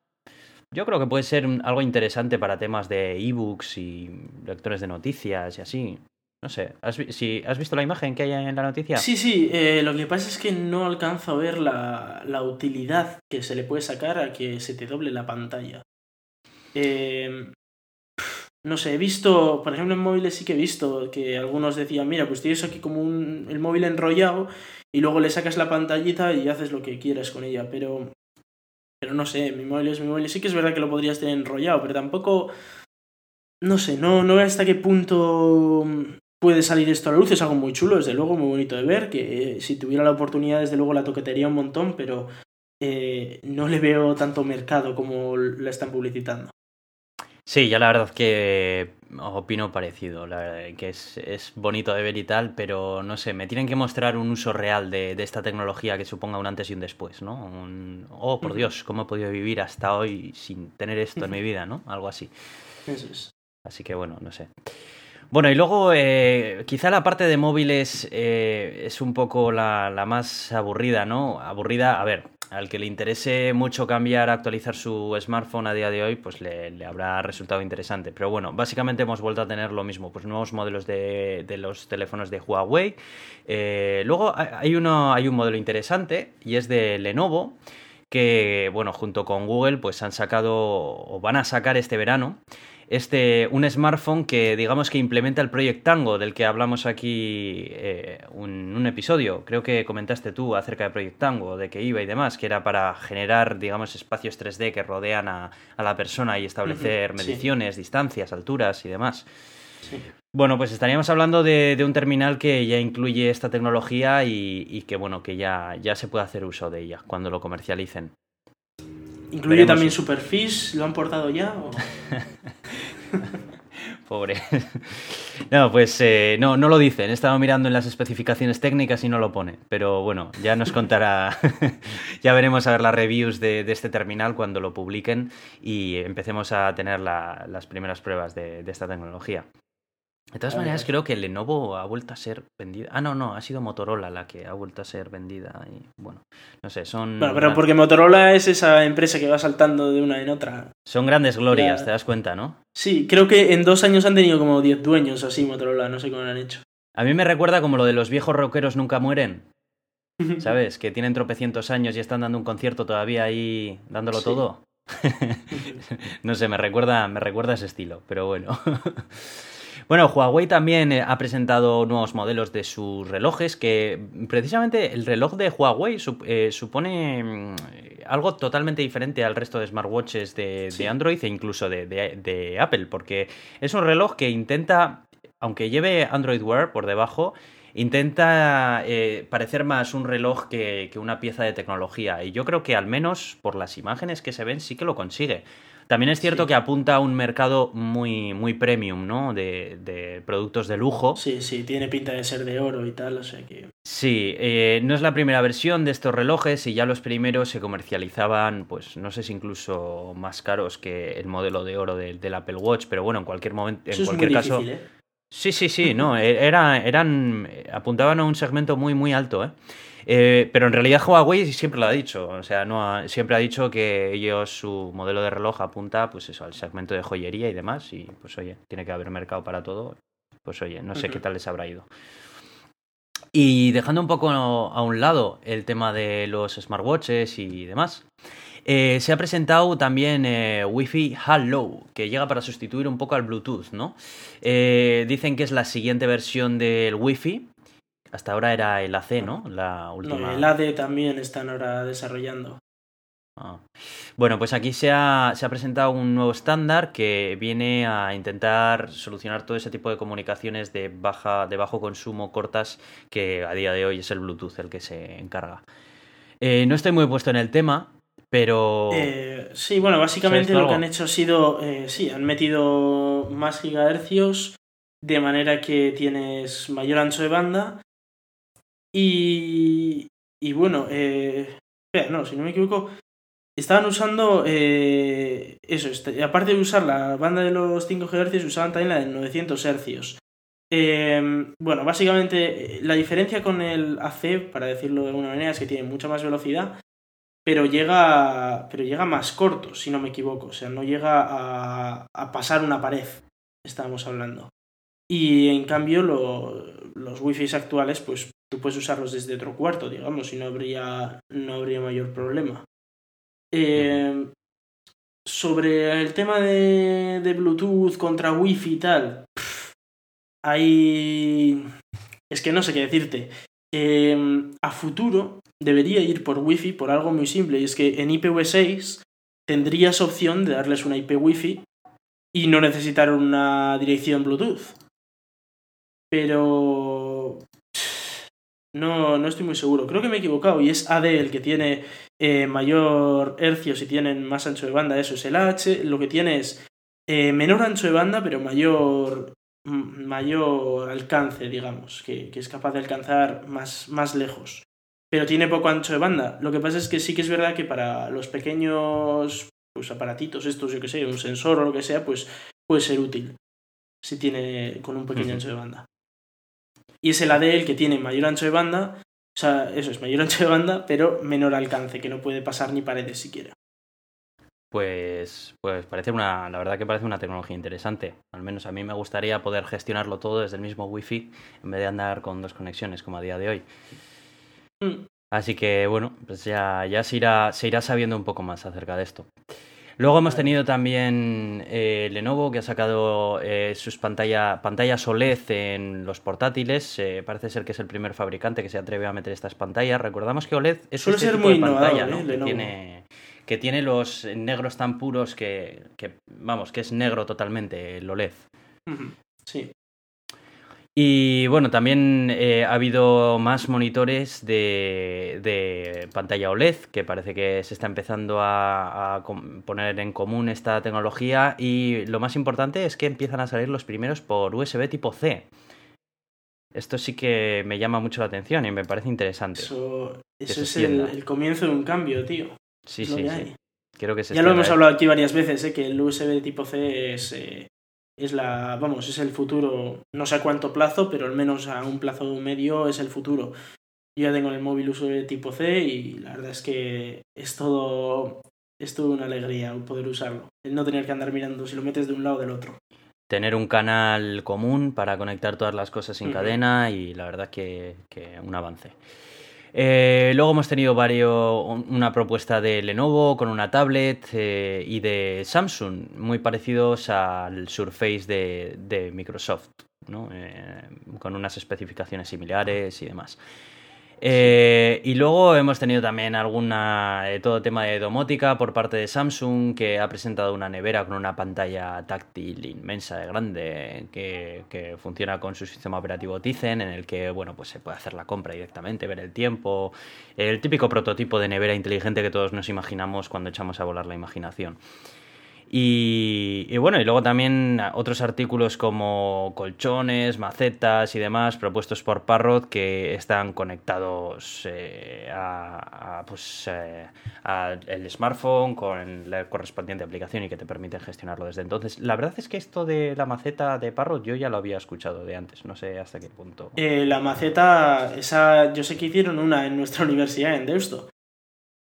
Yo creo que puede ser algo interesante para temas de ebooks y lectores de noticias y así. No sé, ¿has, si, ¿has visto la imagen que hay en la noticia? Sí, sí, eh, lo que pasa es que no alcanzo a ver la, la, utilidad que se le puede sacar a que se te doble la pantalla. Eh, no sé, he visto, por ejemplo en móviles sí que he visto que algunos decían, mira, pues tienes aquí como un, el móvil enrollado y luego le sacas la pantallita y haces lo que quieras con ella, pero... Pero no sé, mi móvil es mi móvil, sí que es verdad que lo podrías tener enrollado, pero tampoco... No sé, no, no hasta qué punto puede salir esto a la luz, es algo muy chulo, desde luego, muy bonito de ver, que eh, si tuviera la oportunidad, desde luego la toquetería un montón, pero eh, no le veo tanto mercado como la están publicitando. Sí, yo la verdad que opino parecido, que es, es, bonito de ver y tal, pero no sé, me tienen que mostrar un uso real de, de esta tecnología que suponga un antes y un después, ¿no? Un, oh, por Dios, ¿cómo he podido vivir hasta hoy sin tener esto en mi vida, ¿no? Algo así. Eso es. Así que bueno, no sé. Bueno, y luego eh, quizá la parte de móviles eh, es un poco la, la, más aburrida, ¿no? Aburrida, a ver, al que le interese mucho cambiar, actualizar su smartphone a día de hoy, pues le, habrá resultado interesante. Pero bueno, básicamente hemos vuelto a tener lo mismo, pues nuevos modelos de, de los teléfonos de Huawei. Eh, luego hay, uno, hay un modelo interesante y es de Lenovo que, bueno, junto con Google, pues han sacado o van a sacar este verano este, un smartphone que digamos que implementa el Project Tango del que hablamos aquí eh, un, un, episodio. Creo que comentaste tú acerca de Project Tango, de que iba y demás, que era para generar, digamos, espacios 3D que rodean a, a la persona y establecer mediciones, distancias, alturas y demás. Bueno, pues estaríamos hablando de, de, un terminal que ya incluye esta tecnología y, y, que bueno, que ya, ya se puede hacer uso de ella cuando lo comercialicen. ¿Incluye también Superfish? ¿Lo han portado ya? Pobre. No, pues eh, no, no lo dicen. He estado mirando en las especificaciones técnicas y no lo pone. Pero bueno, ya nos contará. ya veremos a ver las reviews de, de, este terminal cuando lo publiquen y empecemos a tener la, las primeras pruebas de, de esta tecnología. De todas maneras, creo que Lenovo ha vuelto a ser vendida. Ah, no, no, ha sido Motorola la que ha vuelto a ser vendida. Y bueno, no sé, son. Bueno, pero porque Motorola es esa empresa que va saltando de una en otra. Son grandes glorias, ya... te das cuenta, ¿no? Sí, creo que en dos años han tenido como 10 dueños así Motorola, no sé cómo lo han hecho. A mí me recuerda como lo de los viejos rockeros nunca mueren. ¿Sabes? Que tienen tropecientos años y están dando un concierto todavía ahí dándolo sí. todo. no sé, me recuerda, me recuerda ese estilo, pero bueno. Bueno, Huawei también eh, ha presentado nuevos modelos de sus relojes, que precisamente el reloj de Huawei eh, supone mm, algo totalmente diferente al resto de smartwatches de, Android e incluso de, Apple, porque es un reloj que intenta, aunque lleve Android Wear por debajo, intenta eh, parecer más un reloj que, que, una pieza de tecnología. Y yo creo que al menos por las imágenes que se ven sí que lo consigue. También es cierto que apunta a un mercado muy, muy premium, ¿no? De, de, productos de lujo. Sí, sí, tiene pinta de ser de oro y tal, o sea que... Sí, eh, no es la primera versión de estos relojes y ya los primeros se comercializaban, pues no sé si incluso más caros que el modelo de oro del, Apple Watch, pero bueno, en cualquier momento, en cualquier caso... Difícil, ¿eh? Sí, sí, sí, no, e, era, eran, apuntaban a un segmento muy, muy alto, ¿eh? Eh, pero en realidad Huawei siempre lo ha dicho, o sea, no siempre ha dicho que ellos su modelo de reloj apunta pues eso al segmento de joyería y demás y pues oye, tiene que haber mercado para todo. Pues oye, no sé qué tal les habrá ido. Y dejando un poco a un lado el tema de los smartwatches y demás, eh, se ha presentado también eh, Wi-Fi Hello, que llega para sustituir un poco al Bluetooth, ¿no? dicen que es la siguiente versión del Wi-Fi, hasta ahora era el AC, ¿no? La última. el AD también están ahora desarrollando. Ah. Bueno, pues aquí se ha, se ha, presentado un nuevo estándar que viene a intentar solucionar todo ese tipo de comunicaciones de, baja, de bajo consumo cortas que a día de hoy es el Bluetooth el que se encarga. Eh, no estoy muy puesto en el tema, pero... Eh, sí, bueno, básicamente lo que han hecho ha sido, eh, sí, han metido más gigahercios de manera que tienes mayor ancho de banda y, y bueno, eh, no, si no me equivoco, estaban usando eh, eso, este, aparte de usar la banda de los 5 GHz, usaban también la de 900 Hz. Eh, bueno, básicamente la diferencia con el AC, para decirlo de alguna manera, es que tiene mucha más velocidad, pero llega, pero llega más corto, si no me equivoco. O sea, no llega a, a pasar una pared, estábamos hablando. Y en cambio los wifi actuales, pues tú puedes usarlos desde otro cuarto, digamos, y no habría, no habría mayor problema. Eh, sobre el tema de, de, Bluetooth contra Wi-Fi y tal, hay... Es que no sé qué decirte. Eh, a futuro debería ir por Wi-Fi por algo muy simple, y es que en IPv6 tendrías opción de darles una IP Wi-Fi y no necesitar una dirección Bluetooth. Pero no, no estoy muy seguro. Creo que me he equivocado y es AD el que tiene eh, mayor hercio si tienen más ancho de banda. Eso es el H. Lo que tiene es eh, menor ancho de banda, pero mayor, mayor alcance, digamos, que, es capaz de alcanzar más, más lejos. Pero tiene poco ancho de banda. Lo que pasa es que sí que es verdad que para los pequeños pues, aparatitos, estos, yo que sé, un sensor o lo que sea, pues puede ser útil si tiene con un pequeño ancho de banda y es el AD el que tiene mayor ancho de banda, o sea, eso es mayor ancho de banda, pero menor alcance, que no puede pasar ni paredes siquiera. Pues, pues parece una, la verdad que parece una tecnología interesante. Al menos a mí me gustaría poder gestionarlo todo desde el mismo wifi en vez de andar con dos conexiones como a día de hoy. Mm. Así que bueno, pues ya, ya se, irá, se irá sabiendo un poco más acerca de esto. Luego hemos tenido también eh, Lenovo que ha sacado eh, sus pantalla, pantallas OLED en los portátiles. Eh, parece ser que es el primer fabricante que se atreve a meter estas pantallas. Recordamos que OLED es Suele este ser tipo muy de pantalla ¿no? que, tiene, que tiene los negros tan puros que, que, vamos, que es negro totalmente el OLED. Sí. Y bueno, también eh, ha habido más monitores de, de, pantalla OLED, que parece que se está empezando a, poner en común esta tecnología. Y lo más importante es que empiezan a salir los primeros por USB tipo C. Esto sí que me llama mucho la atención y me parece interesante. Eso, es el, comienzo de un cambio, tío. Sí, sí, sí. Creo que ya lo hemos hablado aquí varias veces, ¿eh? que el USB tipo C es, eh, es la, vamos, es el futuro, no sé a cuánto plazo, pero al menos a un plazo medio es el futuro. Yo ya tengo el móvil uso de tipo C y la verdad es que es todo, es todo una alegría poder usarlo. El no tener que andar mirando si lo metes de un lado o del otro. Tener un canal común para conectar todas las cosas sin cadena y la verdad que, que un avance. Eh, luego hemos tenido varios, una propuesta de Lenovo con una tablet eh, y de Samsung, muy parecidos al Surface de, Microsoft, ¿no? Eh, con unas especificaciones similares y demás. Eh, y luego hemos tenido también alguna eh, todo tema de domótica por parte de Samsung que ha presentado una nevera con una pantalla táctil inmensa de grande que, que, funciona con su sistema operativo Tizen en el que bueno pues se puede hacer la compra directamente ver el tiempo el típico prototipo de nevera inteligente que todos nos imaginamos cuando echamos a volar la imaginación y, bueno, y luego también otros artículos como colchones, macetas y demás propuestos por Parrot que están conectados eh, a, pues, eh, a smartphone con la correspondiente aplicación y que te permiten gestionarlo desde entonces. La verdad es que esto de la maceta de Parrot yo ya lo había escuchado de antes, no sé hasta qué punto. Eh, la maceta, esa, yo sé que hicieron una en nuestra universidad en Deusto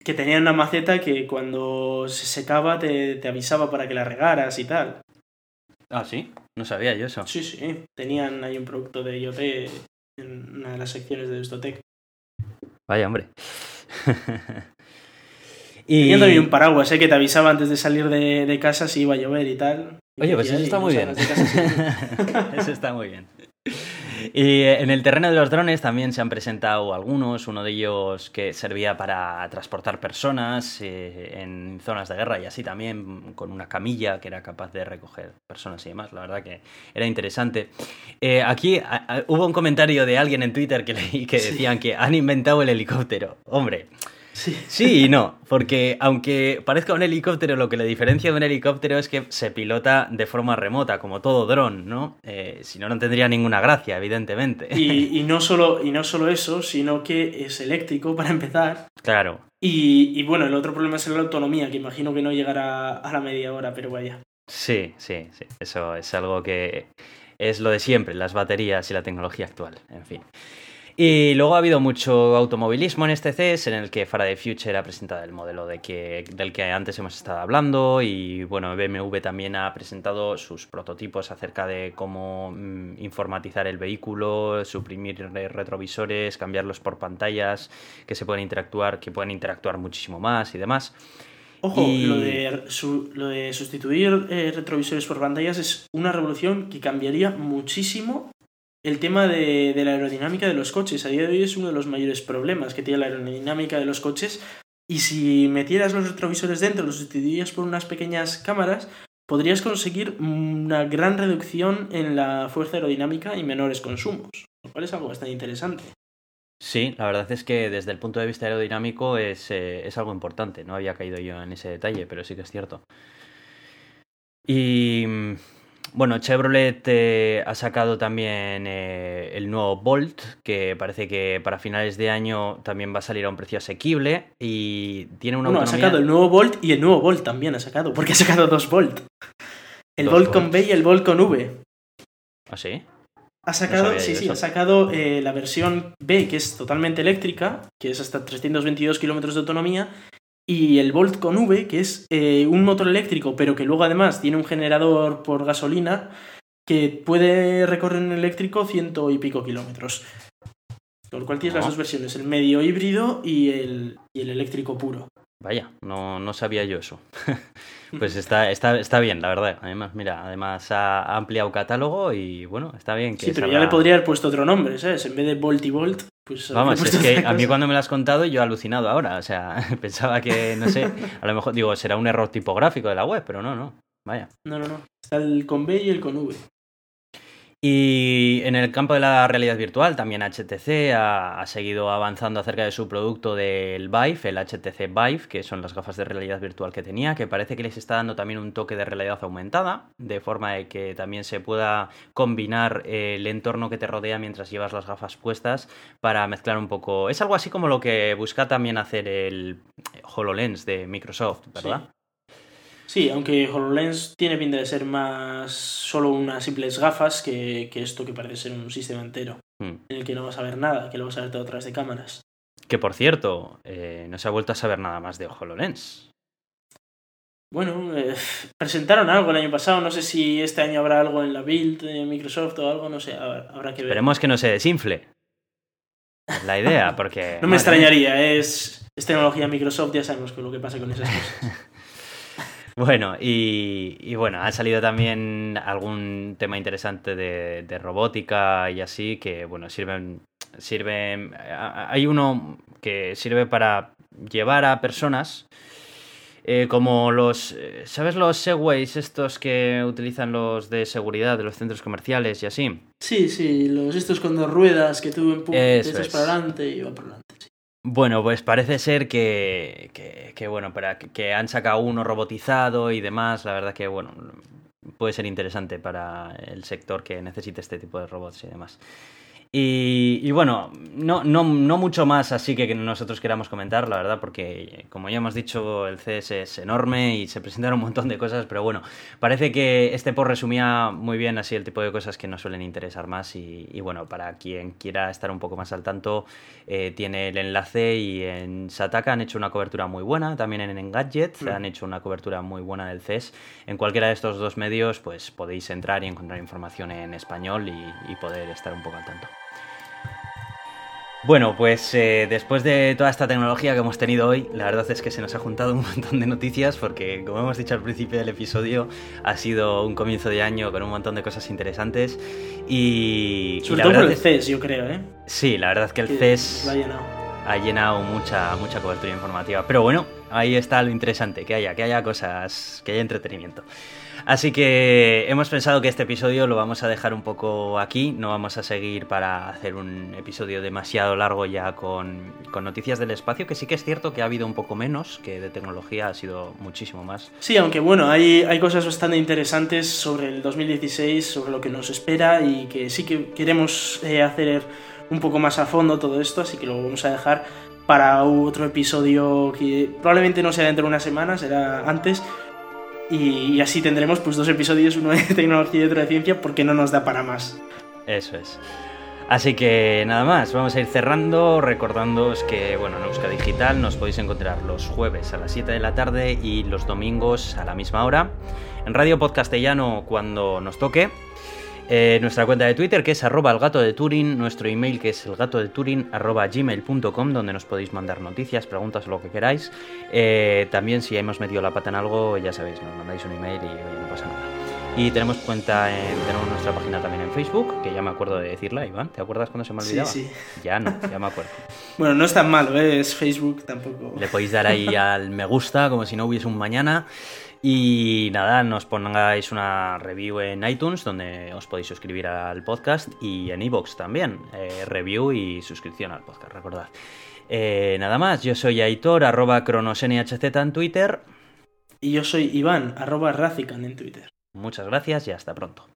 que tenía una maceta que cuando se secaba te, te, avisaba para que la regaras y tal. Ah, sí, no sabía yo eso. Sí, sí, tenían ahí un producto de IoT en una de las secciones de Estotec. Vaya, hombre. y también un paraguas, ¿eh? que te avisaba antes de salir de, de casa si iba a llover y tal. Oye, pues eso está muy bien. eso está muy bien. Y en el terreno de los drones también se han presentado algunos, uno de ellos que servía para transportar personas eh, en zonas de guerra y así también con una camilla que era capaz de recoger personas y demás. La verdad que era interesante. Eh, aquí a, a, hubo un comentario de alguien en Twitter que leí que decían sí. que han inventado el helicóptero. Hombre. Sí. sí y no, porque aunque parezca un helicóptero, lo que le diferencia de un helicóptero es que se pilota de forma remota, como todo dron, ¿no? Eh, si no, no tendría ninguna gracia, evidentemente. Y, y, no solo, y no solo eso, sino que es eléctrico para empezar. Claro. Y, y bueno, el otro problema es la autonomía, que imagino que no llegará a la media hora, pero vaya. Sí, sí, sí. Eso es algo que es lo de siempre, las baterías y la tecnología actual, en fin. Y luego ha habido mucho automovilismo en este CES, en el que Faraday Future ha presentado el modelo de que, del que antes hemos estado hablando y bueno, BMW también ha presentado sus prototipos acerca de cómo mmm, informatizar el vehículo, suprimir retrovisores, cambiarlos por pantallas que se pueden interactuar, que pueden interactuar muchísimo más y demás. Ojo, y... lo, de su, lo, de sustituir eh, retrovisores por pantallas es una revolución que cambiaría muchísimo el tema de, de, la aerodinámica de los coches. A día de hoy es uno de los mayores problemas que tiene la aerodinámica de los coches. Y si metieras los retrovisores dentro, los sustituirías por unas pequeñas cámaras, podrías conseguir una gran reducción en la fuerza aerodinámica y menores consumos. Lo cual es algo bastante interesante. Sí, la verdad es que desde el punto de vista aerodinámico es, eh, es algo importante. No había caído yo en ese detalle, pero sí que es cierto. Y bueno, Chevrolet eh, ha sacado también eh, el nuevo Bolt, que parece que para finales de año también va a salir a un precio asequible y tiene una bueno, autonomía... ha sacado el nuevo Bolt y el nuevo Bolt también ha sacado, porque ha sacado dos Bolt. El dos Bolt Volt. con B y el Bolt con V. ¿Ah, sí? Ha sacado, no sí, sí, ha sacado eh, la versión B, que es totalmente eléctrica, que es hasta 322 kilómetros de autonomía, y el Volt con V, que es eh, un motor eléctrico, pero que luego además tiene un generador por gasolina que puede recorrer en eléctrico ciento y pico kilómetros. Con lo cual tienes las dos versiones, el medio híbrido y el, y el eléctrico puro. Vaya, no, no sabía yo eso. pues está, está, está bien, la verdad. Además, mira, además ha ampliado catálogo y bueno, está bien. Que sí, pero salga... ya le podría haber puesto otro nombre, ¿sabes? En vez de Volt y Volt, pues. Vamos, es que a mí cuando me lo has contado yo he alucinado ahora. O sea, pensaba que, no sé, a lo mejor, digo, será un error tipográfico de la web, pero no, no. Vaya. No, no, no. Está el con B y el con V. Y en el campo de la realidad virtual, también HTC ha, seguido avanzando acerca de su producto del Vive, el HTC Vive, que son las gafas de realidad virtual que tenía, que parece que les está dando también un toque de realidad aumentada, de forma de que también se pueda combinar el entorno que te rodea mientras llevas las gafas puestas para mezclar un poco. Es algo así como lo que busca también hacer el HoloLens de Microsoft, ¿verdad? Sí, aunque HoloLens tiene pinta de ser más solo unas simples gafas que, que esto que parece ser un sistema entero, Hmm. en el que no vas a ver nada, que lo vas a ver todo a través de cámaras. Que por cierto, eh, no se ha vuelto a saber nada más de HoloLens. Bueno, eh, presentaron algo el año pasado, no sé si este año habrá algo en la build de Microsoft o algo, no sé, habrá que ver. Esperemos que no se desinfle. la idea, porque... no me extrañaría, es, es tecnología Microsoft, ya sabemos lo que pasa con esas cosas. Bueno, y, bueno, ha salido también algún tema interesante de, de, robótica y así, que bueno, sirven, sirven, hay uno que sirve para llevar a personas eh, como los, eh, ¿sabes los segways estos que utilizan los de seguridad de los centros comerciales y así? Sí, sí, los estos con dos ruedas que tú empujas para adelante y va para adelante. Bueno, pues parece ser que, que, que bueno, para que, han sacado uno robotizado y demás, la verdad que bueno, puede ser interesante para el sector que necesite este tipo de robots y demás. Y, bueno, no, no, no, mucho más así que nosotros queramos comentar, la verdad, porque como ya hemos dicho, el CS es enorme y se presentan un montón de cosas, pero bueno, parece que este post resumía muy bien así el tipo de cosas que nos suelen interesar más y, bueno, para quien quiera estar un poco más al tanto, eh, tiene el enlace y en Sataka han hecho una cobertura muy buena, también en Engadget mm. han hecho una cobertura muy buena del CES. En cualquiera de estos dos medios, pues podéis entrar y encontrar información en español y poder estar un poco al tanto. Bueno, pues eh, después de toda esta tecnología que hemos tenido hoy, la verdad es que se nos ha juntado un montón de noticias porque, como hemos dicho al principio del episodio, ha sido un comienzo de año con un montón de cosas interesantes y... Sobre todo por el CES, yo creo, ¿eh? Sí, la verdad es que el CES ha llenado mucha, mucha cobertura informativa. Pero bueno, ahí está lo interesante, que haya, que haya cosas, que haya entretenimiento. Así que hemos pensado que este episodio lo vamos a dejar un poco aquí, no vamos a seguir para hacer un episodio demasiado largo ya con, noticias del espacio, que sí que es cierto que ha habido un poco menos, que de tecnología ha sido muchísimo más. Sí, aunque bueno, hay, hay cosas bastante interesantes sobre el 2016, sobre lo que nos espera y que sí que queremos eh, hacer un poco más a fondo todo esto, así que lo vamos a dejar para otro episodio que probablemente no sea dentro de una semana, será antes, y, así tendremos pues dos episodios, uno de tecnología y otro de ciencia, porque no nos da para más. Eso es. Así que nada más, vamos a ir cerrando, recordándoos que bueno, en Euska Digital nos podéis encontrar los jueves a las 7 de la tarde y los domingos a la misma hora. En Radio Podcastellano cuando nos toque eh, nuestra cuenta de Twitter que es arroba el gato de Turing, nuestro email que es el gato de Turing arroba gmail.com donde nos podéis mandar noticias, preguntas o lo que queráis. Eh, también si hemos metido la pata en algo, ya sabéis, nos mandáis un email y no pasa nada. Y tenemos cuenta en, tenemos nuestra página también en Facebook, que ya me acuerdo de decirla, Iván. ¿Te acuerdas cuando se me olvidaba? Sí, sí. Ya no, ya me acuerdo. bueno, no es tan malo, ¿eh? es Facebook tampoco. Le podéis dar ahí al me gusta, como si no hubiese un mañana. Y nada, nos pongáis una review en iTunes donde os podéis suscribir al podcast y en iVoox también. Eh, review y suscripción al podcast, recordad. Eh, nada más, yo soy Aitor, arroba cronosnhz en Twitter. Y yo soy Iván, arroba Razican en Twitter. Muchas gracias y hasta pronto.